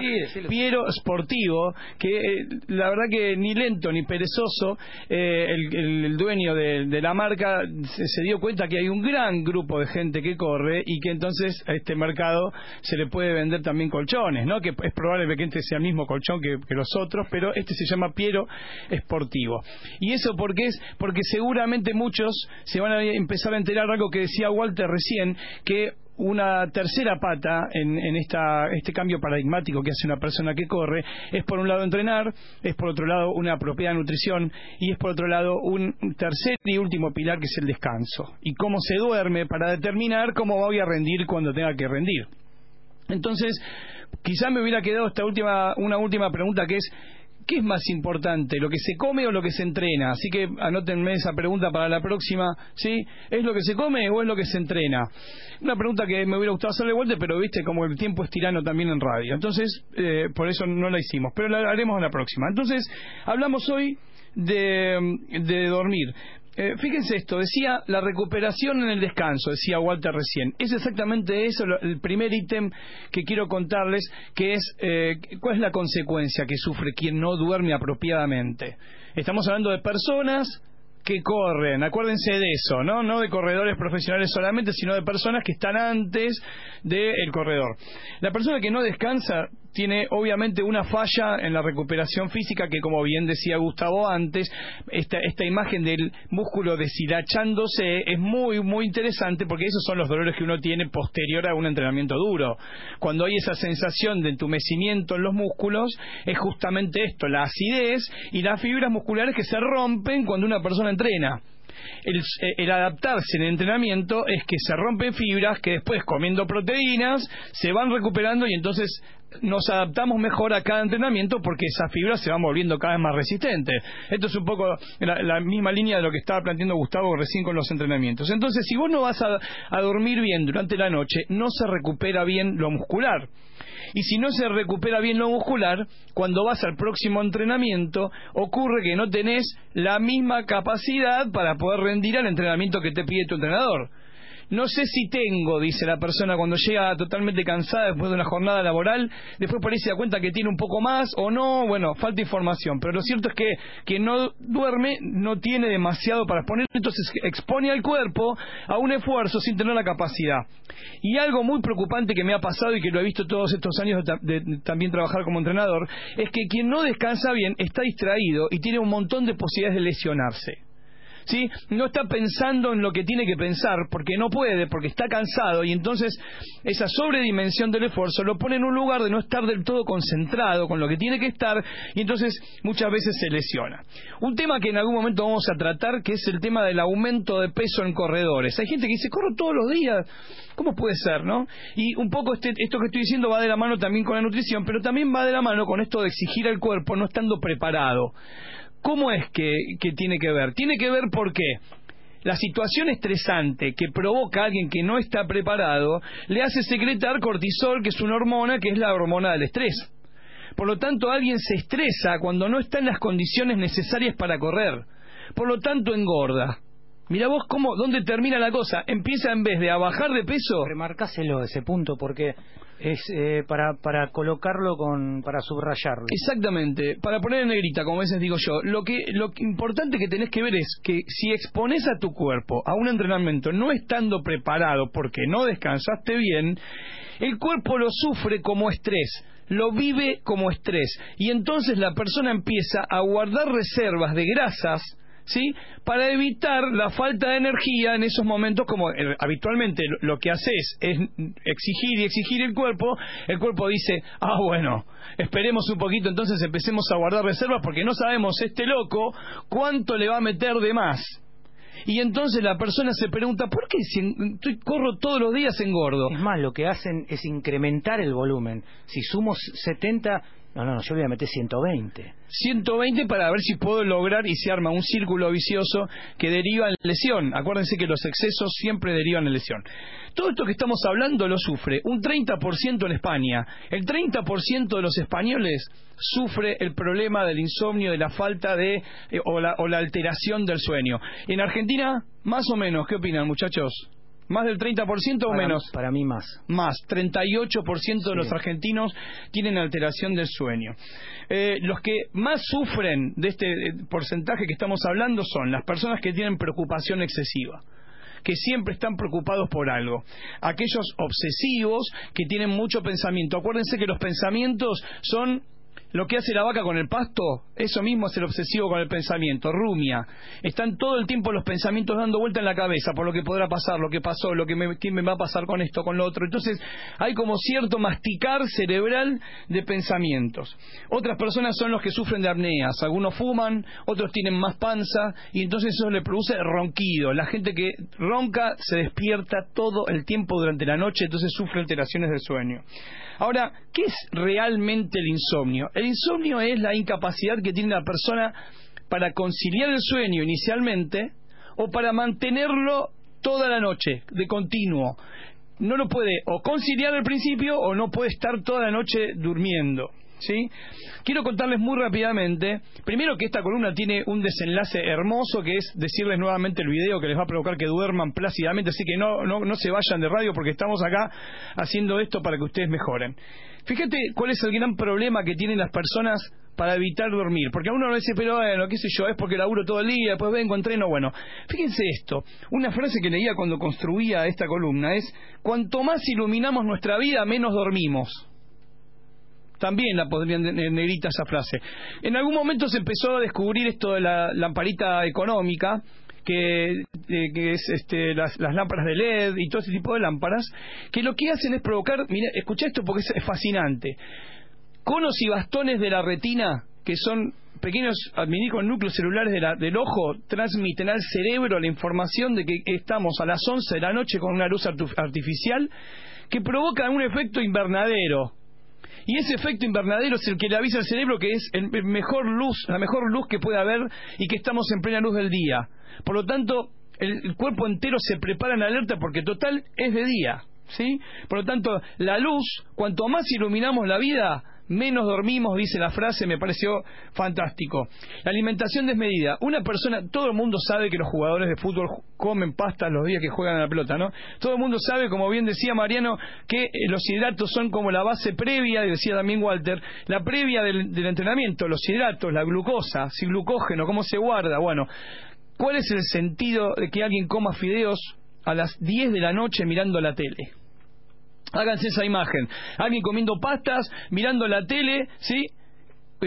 Piero Sportivo, que eh, la verdad que ni lento ni perezoso, eh, el, el- el dueño de, de la marca se, se dio cuenta que hay un gran grupo de gente que corre y que entonces a este mercado se le puede vender también colchones, ¿no? que es probable que este sea el mismo colchón que, que los otros, pero este se llama Piero Sportivo. ¿Y eso por qué es? Porque seguramente muchos se van a empezar a enterar algo que decía Walter recién, que una tercera pata en, en esta, este cambio paradigmático que hace una persona que corre es por un lado entrenar, es por otro lado una apropiada nutrición y es por otro lado un tercer y último pilar que es el descanso y cómo se duerme para determinar cómo voy a rendir cuando tenga que rendir. Entonces, quizá me hubiera quedado esta última, una última pregunta que es ¿Qué es más importante, lo que se come o lo que se entrena? Así que anótenme esa pregunta para la próxima, ¿sí? ¿Es lo que se come o es lo que se entrena? Una pregunta que me hubiera gustado hacerle vuelta, pero viste como el tiempo es tirano también en radio. Entonces, eh, por eso no la hicimos, pero la haremos en la próxima. Entonces, hablamos hoy de, de dormir. Eh, fíjense esto, decía la recuperación en el descanso, decía Walter recién. Es exactamente eso el primer ítem que quiero contarles, que es eh, cuál es la consecuencia que sufre quien no duerme apropiadamente. Estamos hablando de personas que corren, acuérdense de eso, ¿no? No de corredores profesionales solamente, sino de personas que están antes del corredor. La persona que no descansa tiene obviamente una falla en la recuperación física que como bien decía Gustavo antes, esta, esta imagen del músculo deshilachándose es muy muy interesante porque esos son los dolores que uno tiene posterior a un entrenamiento duro. Cuando hay esa sensación de entumecimiento en los músculos es justamente esto, la acidez y las fibras musculares que se rompen cuando una persona entrena. El, el adaptarse en el entrenamiento es que se rompen fibras que después comiendo proteínas se van recuperando y entonces nos adaptamos mejor a cada entrenamiento porque esas fibras se van volviendo cada vez más resistentes. Esto es un poco la, la misma línea de lo que estaba planteando Gustavo recién con los entrenamientos. Entonces, si vos no vas a, a dormir bien durante la noche, no se recupera bien lo muscular. Y si no se recupera bien lo muscular, cuando vas al próximo entrenamiento, ocurre que no tenés la misma capacidad para poder rendir al entrenamiento que te pide tu entrenador. No sé si tengo, dice la persona cuando llega totalmente cansada después de una jornada laboral, después por ahí se da cuenta que tiene un poco más o no, bueno, falta información. Pero lo cierto es que quien no duerme no tiene demasiado para exponer, entonces expone al cuerpo a un esfuerzo sin tener la capacidad. Y algo muy preocupante que me ha pasado y que lo he visto todos estos años de, de- también trabajar como entrenador, es que quien no descansa bien está distraído y tiene un montón de posibilidades de lesionarse. ¿Sí? No está pensando en lo que tiene que pensar porque no puede, porque está cansado y entonces esa sobredimensión del esfuerzo lo pone en un lugar de no estar del todo concentrado con lo que tiene que estar y entonces muchas veces se lesiona. Un tema que en algún momento vamos a tratar que es el tema del aumento de peso en corredores. Hay gente que dice, corro todos los días. ¿Cómo puede ser, no? Y un poco este, esto que estoy diciendo va de la mano también con la nutrición, pero también va de la mano con esto de exigir al cuerpo no estando preparado. ¿Cómo es que, tiene que ver? Tiene que ver porque la situación estresante que provoca a alguien que no está preparado le hace secretar cortisol, que es una hormona que es la hormona del estrés. Por lo tanto, alguien se estresa cuando no está en las condiciones necesarias para correr. Por lo tanto, engorda. Mira vos cómo, dónde termina la cosa. Empieza en vez de a bajar de peso. Remarcáselo ese punto porque es eh, para, para colocarlo con, para subrayarlo. Exactamente, para poner en negrita, como a veces digo yo, lo que lo importante que tenés que ver es que si expones a tu cuerpo a un entrenamiento no estando preparado porque no descansaste bien, el cuerpo lo sufre como estrés lo vive como estrés y entonces la persona empieza a guardar reservas de grasas ¿sí? Para evitar la falta de energía en esos momentos, como eh, habitualmente lo que haces es exigir y exigir el cuerpo, el cuerpo dice, ah, bueno, esperemos un poquito, entonces empecemos a guardar reservas porque no sabemos este loco cuánto le va a meter de más. Y entonces la persona se pregunta, ¿por qué si estoy, corro todos los días engordo? Es más, lo que hacen es incrementar el volumen. Si sumo 70, no, no, no, yo voy a meter 120. 120 para ver si puedo lograr y se arma un círculo vicioso que deriva en lesión. Acuérdense que los excesos siempre derivan en lesión. Todo esto que estamos hablando lo sufre un 30% en España. El 30% de los españoles sufre el problema del insomnio, de la falta de eh, o, la, o la alteración del sueño. En Argentina, más o menos, ¿qué opinan muchachos? ¿Más del 30% o Para- menos? Para mí más. Más, 38% de los argentinos tienen alteración del sueño. Eh, los que más sufren de este eh, porcentaje que estamos hablando son las personas que tienen preocupación excesiva que siempre están preocupados por algo. Aquellos obsesivos que tienen mucho pensamiento. Acuérdense que los pensamientos son lo que hace la vaca con el pasto, eso mismo es el obsesivo con el pensamiento, rumia. Están todo el tiempo los pensamientos dando vuelta en la cabeza por lo que podrá pasar, lo que pasó, lo que me, qué me va a pasar con esto, con lo otro. Entonces hay como cierto masticar cerebral de pensamientos. Otras personas son los que sufren de apneas. Algunos fuman, otros tienen más panza y entonces eso le produce ronquido. La gente que ronca se despierta todo el tiempo durante la noche, entonces sufre alteraciones del sueño. Ahora, ¿qué es realmente el insomnio? El insomnio es la incapacidad que tiene la persona para conciliar el sueño inicialmente o para mantenerlo toda la noche, de continuo. No lo puede o conciliar al principio o no puede estar toda la noche durmiendo. ¿Sí? Quiero contarles muy rápidamente, primero que esta columna tiene un desenlace hermoso que es decirles nuevamente el video que les va a provocar que duerman plácidamente, así que no, no, no se vayan de radio porque estamos acá haciendo esto para que ustedes mejoren. Fíjate cuál es el gran problema que tienen las personas para evitar dormir, porque a uno le dice, pero bueno, qué sé yo, es porque laburo todo el día, después vengo, entreno, bueno. Fíjense esto, una frase que leía cuando construía esta columna es, cuanto más iluminamos nuestra vida, menos dormimos. También la podrían en negrita esa frase. En algún momento se empezó a descubrir esto de la lamparita económica, que, eh, es este, las, lámparas de LED y todo ese tipo de lámparas, que lo que hacen es provocar, mira, escucha esto porque es, fascinante, conos y bastones de la retina, que son pequeños adminicos núcleos celulares de la- del ojo, transmiten al cerebro la información de que estamos a las 11 de la noche con una luz artificial que provoca un efecto invernadero. Y ese efecto invernadero es el que le avisa al cerebro que es el mejor luz, la mejor luz que puede haber y que estamos en plena luz del día. Por lo tanto, el, el cuerpo entero se prepara en alerta porque total es de día, ¿sí? Por lo tanto, la luz, cuanto más iluminamos la vida, menos dormimos, dice la frase, me pareció fantástico. La alimentación desmedida. Una persona, todo el mundo sabe que los jugadores de fútbol comen pastas los días que juegan a la pelota, ¿no? Todo el mundo sabe, como bien decía Mariano, que eh, los hidratos son como la base previa, decía también Walter, la previa del, del entrenamiento, los hidratos, la glucosa, si glucógeno, cómo se guarda, bueno. ¿Cuál es el sentido de que alguien coma fideos a las 10 de la noche mirando la tele? Háganse esa imagen. Alguien comiendo pastas, mirando la tele, ¿sí? eh,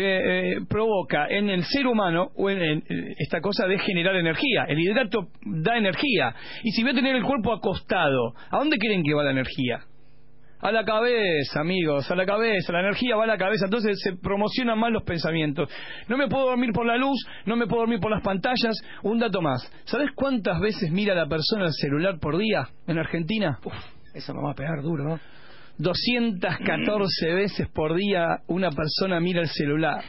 eh, provoca en el ser humano o en, esta cosa de generar energía. El hidrato da energía. Y si voy a tener el cuerpo acostado, ¿a dónde creen que va la energía? A la cabeza, amigos, a la cabeza. La energía va a la cabeza, entonces se promocionan más los pensamientos. No me puedo dormir por la luz, no me puedo dormir por las pantallas. Un dato más. ¿Sabes cuántas veces mira la persona el celular por día en Argentina? Eso me va a pegar duro, ¿no? 214 veces por día una persona mira el celular.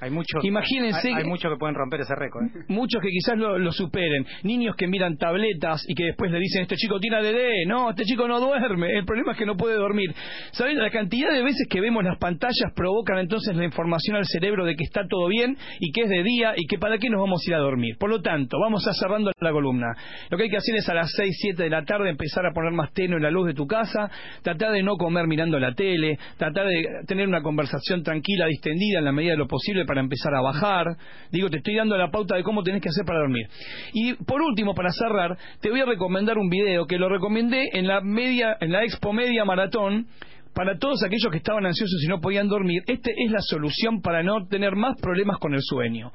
Hay mucho, Imagínense hay, hay que- pueden romper ese récord. ¿eh? Muchos que quizás lo, lo superen. Niños que miran tabletas y que después le dicen, este chico tiene ADD. No, este chico no duerme. El problema es que no puede dormir. ¿Saben? La cantidad de veces que vemos las pantallas provocan entonces la información al cerebro de que está todo bien y que es de día y que para qué nos vamos a ir a dormir. Por lo tanto, vamos a cerrando la columna. Lo que hay que hacer es a las 6, 7 de la tarde empezar a poner más tenue la luz de tu casa, tratar de no comer mirando la tele, tratar de tener una conversación tranquila, distendida en la medida de lo posible para empezar a bajar. Digo, te estoy dando la pauta de cómo tenés que hacer para dormir. Y por último, para cerrar, te voy a recomendar un video que lo recomendé en la media, en la Expo Media Maratón. Para todos aquellos que estaban ansiosos y no podían dormir, esta es la solución para no tener más problemas con el sueño.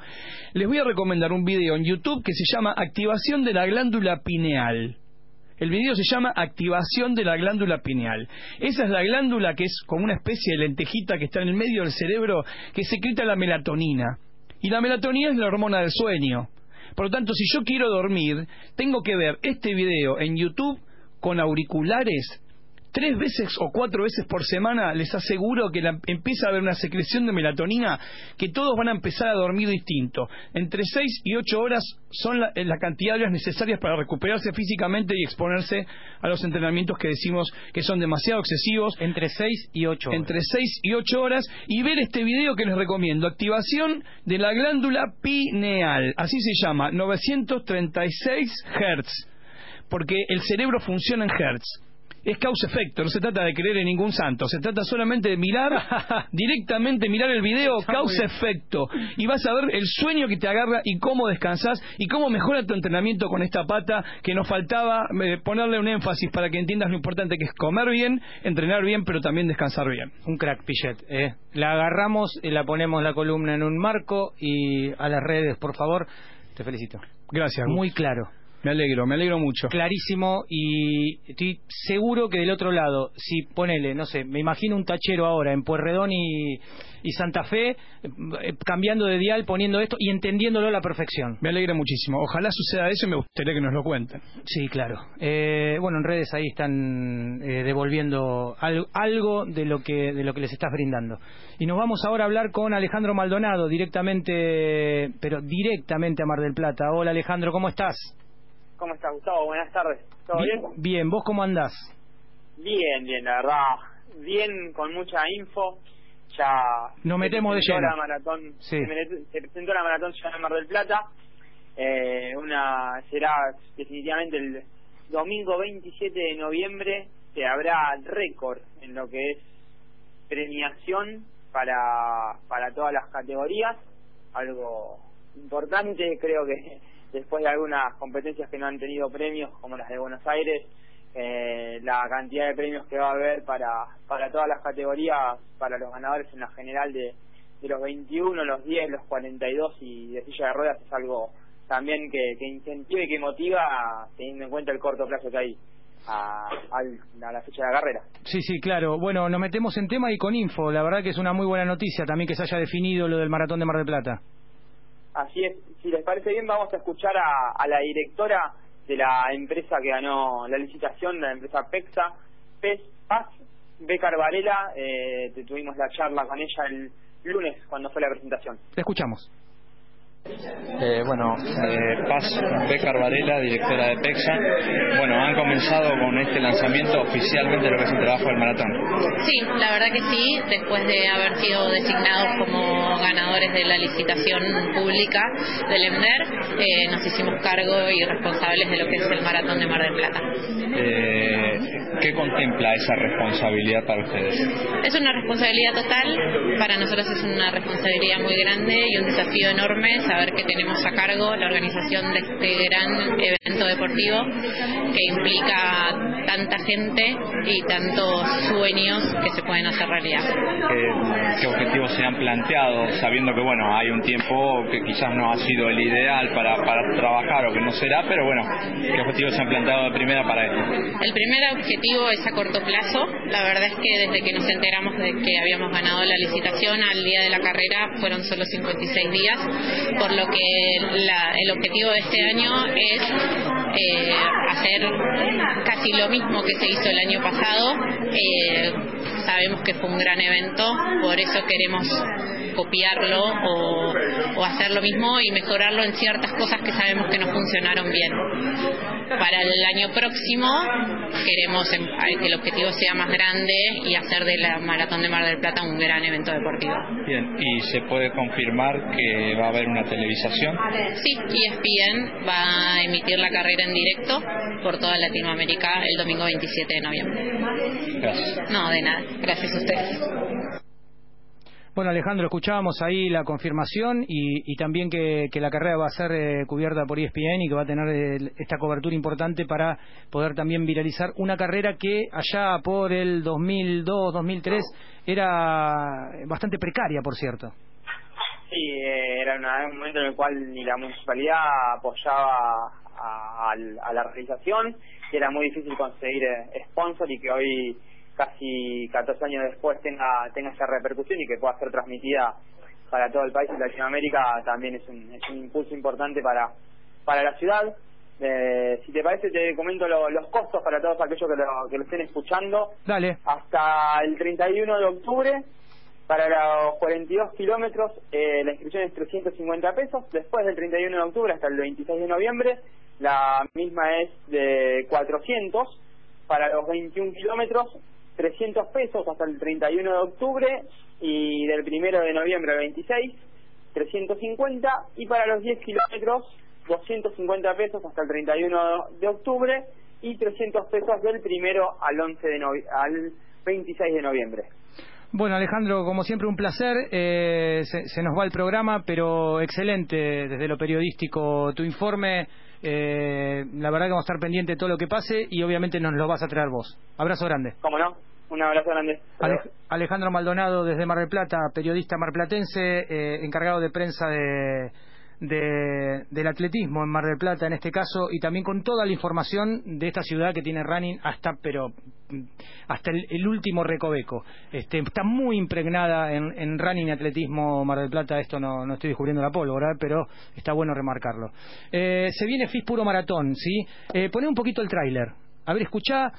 Les voy a recomendar un video en YouTube que se llama Activación de la glándula pineal. El video se llama Activación de la glándula pineal. Esa es la glándula que es como una especie de lentejita que está en el medio del cerebro que secreta la melatonina. Y la melatonina es la hormona del sueño. Por lo tanto, si yo quiero dormir, tengo que ver este video en YouTube con auriculares tres veces o cuatro veces por semana, les aseguro que la- empieza a haber una secreción de melatonina que todos van a empezar a dormir distinto. Entre seis y ocho horas son la, eh, la cantidad de horas necesarias para recuperarse físicamente y exponerse a los entrenamientos que decimos que son demasiado excesivos. Entre seis y ocho horas. Entre seis y ocho horas y ver este video que les recomiendo. Activación de la glándula pineal. Así se llama. 936 Hertz. Porque el cerebro funciona en Hertz. Es causa-efecto, no se trata de creer en ningún santo, se trata solamente de mirar directamente, mirar el video, causa-efecto, y vas a ver el sueño que te agarra y cómo descansas y cómo mejora tu entrenamiento con esta pata que nos faltaba eh, ponerle un énfasis para que entiendas lo importante que es comer bien, entrenar bien, pero también descansar bien. Un crack, Pillet. ¿eh? La agarramos, y la ponemos la columna en un marco y a las redes, por favor. Te felicito. Gracias. Muy claro. Me alegro, me alegro mucho. Clarísimo y estoy seguro que del otro lado, si ponele, no sé, me imagino un tachero ahora en Puerredón y, y Santa Fe, eh, cambiando de dial, poniendo esto y entendiéndolo a la perfección. Me alegra muchísimo. Ojalá suceda eso y me gustaría que nos lo cuenten. Sí, claro. Eh, bueno, en redes ahí están eh, devolviendo al- algo de lo que de lo que les estás brindando. Y nos vamos ahora a hablar con Alejandro Maldonado directamente, pero directamente a Mar del Plata. Hola Alejandro, ¿cómo estás? ¿Cómo está Gustavo? Buenas tardes. ¿Todo bien? Bien, ¿vos cómo andás? Bien, bien, la verdad. Bien, con mucha info. Ya Nos metemos de lleno. La maratón, Sí. se presentó la maratón Ciudad de Mar del Plata. Eh, una será definitivamente el domingo 27 de noviembre. Se habrá récord en lo que es premiación para, para todas las categorías. Algo importante, creo que después de algunas competencias que no han tenido premios, como las de Buenos Aires, eh, la cantidad de premios que va a haber para, para todas las categorías, para los ganadores en la general de, de los 21, los 10, los 42 y de silla de ruedas es algo también que, que incentiva y que motiva teniendo en cuenta el corto plazo que hay a, a la fecha de la carrera. Sí, sí, claro. Bueno, nos metemos en tema y con info. La verdad que es una muy buena noticia también que se haya definido lo del maratón de Mar del Plata. Así es, si les parece bien vamos a escuchar a, la directora de la empresa que ganó la licitación, la empresa PEXA, PES, Paz, Becar Varela, eh, tuvimos la charla con ella el lunes cuando fue la presentación. Te escuchamos. Eh, bueno, eh, Paz Becar Varela, directora de PEXA. Bueno, han comenzado con este lanzamiento oficialmente lo que es el trabajo del maratón. Sí, la verdad que sí, después de haber sido designados como ganadores de la licitación pública del EMDER, eh, nos hicimos cargo y responsables de lo que es el maratón de Mar del Plata. Eh, ¿Qué contempla esa responsabilidad para ustedes? Es una responsabilidad total, para nosotros es una responsabilidad muy grande y un desafío enorme saber que tenemos a cargo la organización de este gran evento deportivo que implica tanta gente y tantos sueños que se pueden hacer realidad. ¿Qué, qué objetivos se han planteado, sabiendo que bueno hay un tiempo que quizás no ha sido el ideal para, para trabajar o que no será, pero bueno, ¿qué objetivos se han planteado de primera para esto? El primer objetivo es a corto plazo. La verdad es que desde que nos enteramos de que habíamos ganado la licitación al día de la carrera fueron solo 56 días, por lo que la- el objetivo de este año es eh, hacer casi lo mismo que se hizo el año pasado. Eh, sabemos que fue un gran evento, por eso queremos copiarlo o, o hacer lo mismo y mejorarlo en ciertas cosas que sabemos que no funcionaron bien. Para el año próximo queremos em- que el objetivo sea más grande y hacer de la Maratón de Mar del Plata un gran evento deportivo. Bien, y se puede confirmar que va a haber una televisación. Sí, ESPN va a emitir la carrera en directo por toda Latinoamérica el domingo 27 de noviembre. Gracias. No, de nada. Gracias a ustedes. Bueno, Alejandro, escuchábamos ahí la confirmación y, y también que, que la carrera va a ser eh, cubierta por ESPN y que va a tener eh, esta cobertura importante para poder también viralizar una carrera que allá por el 2002-2003 era bastante precaria, por cierto. Sí, eh, era una- un momento en el cual ni la municipalidad apoyaba a, al- a la realización y era muy difícil conseguir eh, sponsor y que hoy, casi 14 años después, tenga, tenga esa repercusión y que pueda ser transmitida para todo el país y Latinoamérica también es un, es un impulso importante para, para la ciudad. Eh, si te parece, te comento lo- los costos para todos aquellos que lo, que lo estén escuchando. Dale. Hasta el 31 de octubre para los 42 kilómetros eh, la inscripción es 350 pesos. Después del 31 de octubre hasta el 26 de noviembre la misma es de 400. Para los 21 kilómetros 300 pesos hasta el 31 de octubre y del 1 de noviembre al 26 350 y para los 10 kilómetros 250 pesos hasta el 31 de octubre y 300 pesos del 1 al 11 de al 26 de noviembre. Bueno, Alejandro, como siempre, un placer. Eh, se, se nos va el programa, pero excelente desde lo periodístico tu informe. Eh, la verdad que vamos a estar pendientes de todo lo que pase y obviamente nos lo vas a traer vos. Abrazo grande. ¿Cómo no? Un abrazo grande. Ale- Alejandro Maldonado desde Mar del Plata, periodista marplatense, eh, encargado de prensa de, de- del atletismo en Mar del Plata en este caso y también con toda la información de esta ciudad que tiene running hasta pero mm, hasta el, último recoveco. Este, está muy impregnada en, en running y atletismo Mar del Plata, esto no, no estoy descubriendo la pólvora, pero está bueno remarcarlo. Eh, se viene FIS Puro Maratón, ¿sí? Eh, poné un poquito el tráiler. A ver, escuchá,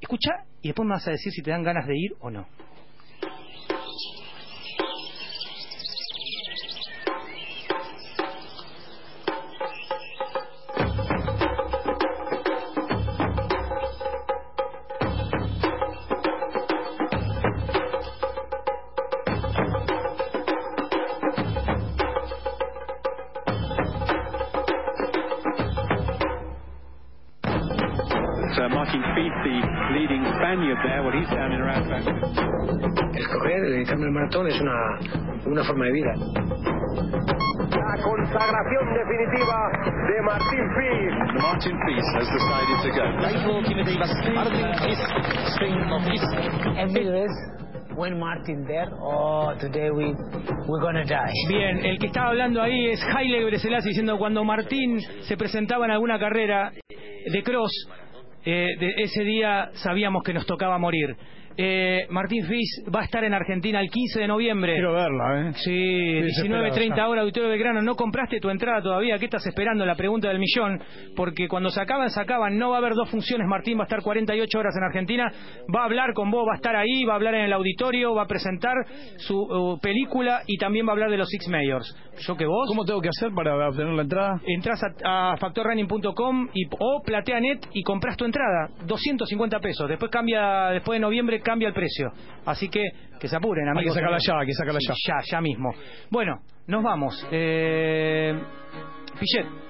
escuchá y después me vas a decir si te dan ganas de ir o no. maratón es una, una forma de vida. La consagración definitiva de Martin Pease. Martin Pease has decided to go. Every race when Martin there or oh, today we we're gonna die. Bien, el que estaba hablando ahí es Haile Breselas diciendo cuando Martín se presentaba en alguna carrera de cross eh, de ese día sabíamos que nos tocaba morir. Eh, Martín Fis va a estar en Argentina el 15 de noviembre. Quiero verla, ¿eh? Sí, Estoy 19.30 desesperado, horas, Auditorio Belgrano. ¿No compraste tu entrada todavía? ¿Qué estás esperando? La pregunta del millón. Porque cuando se acaban, se acaban. No va a haber dos funciones. Martín va a estar 48 horas en Argentina. Va a hablar con vos, va a estar ahí, va a hablar en el auditorio, va a presentar su uh, película y también va a hablar de los Six Mayors. ¿Yo que vos? ¿Cómo tengo que hacer para obtener la entrada? Entras a, a factorrunning.com y, o plateanet y compras tu entrada. 250 pesos. Después cambia, después de noviembre cambia el precio. Así que que se apuren, Hay que amigos. sacarla ya, hay que sacarla Sí, ya. Ya, ya mismo. Bueno, nos vamos. Eh, Pillet.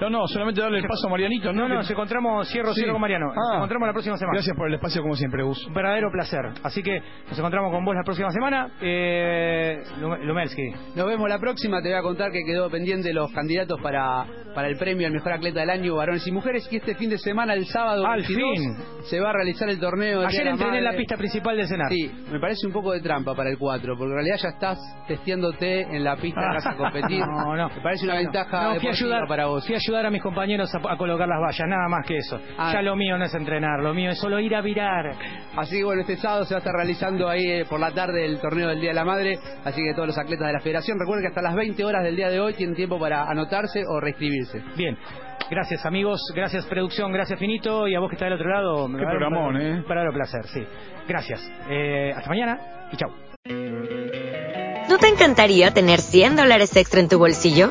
No, no, solamente darle el paso a Marianito. No, no, nos encontramos, cierro, Sí. cierro con Mariano. Nos Ah. encontramos la próxima semana. Gracias por el espacio como siempre, Gus. Un verdadero placer. Así que nos encontramos con vos la próxima semana. Eh, Lum- Lumelsky. Nos vemos la próxima. Te voy a contar que quedó pendiente los candidatos para, para el premio al mejor atleta del año, varones y mujeres. Y este fin de semana, el sábado Al 22, fin. se va a realizar el torneo. Ayer de la entrené en la pista principal del Senar. Sí, me parece un poco de trampa para el 4, porque en realidad ya estás testeándote en la pista que vas a competir. No, no. Me parece una ventaja no, deportiva ayudar, para vos. Ayudar a mis compañeros a, a colocar las vallas, nada más que eso. Ah. Ya lo mío no es entrenar, lo mío es solo ir a virar. Así que bueno, este sábado se va a estar realizando ahí eh, por la tarde el torneo del Día de la Madre. Así que todos los atletas de la federación, recuerden que hasta las 20 horas del día de hoy tienen tiempo para anotarse o reinscribirse. Bien. Gracias amigos, gracias producción, gracias Finito y a vos que está del otro lado. Qué programón, un, ¿eh? Verdadero placer, sí. Gracias. Eh, hasta mañana y chao. ¿No te encantaría tener 100 dólares extra en tu bolsillo?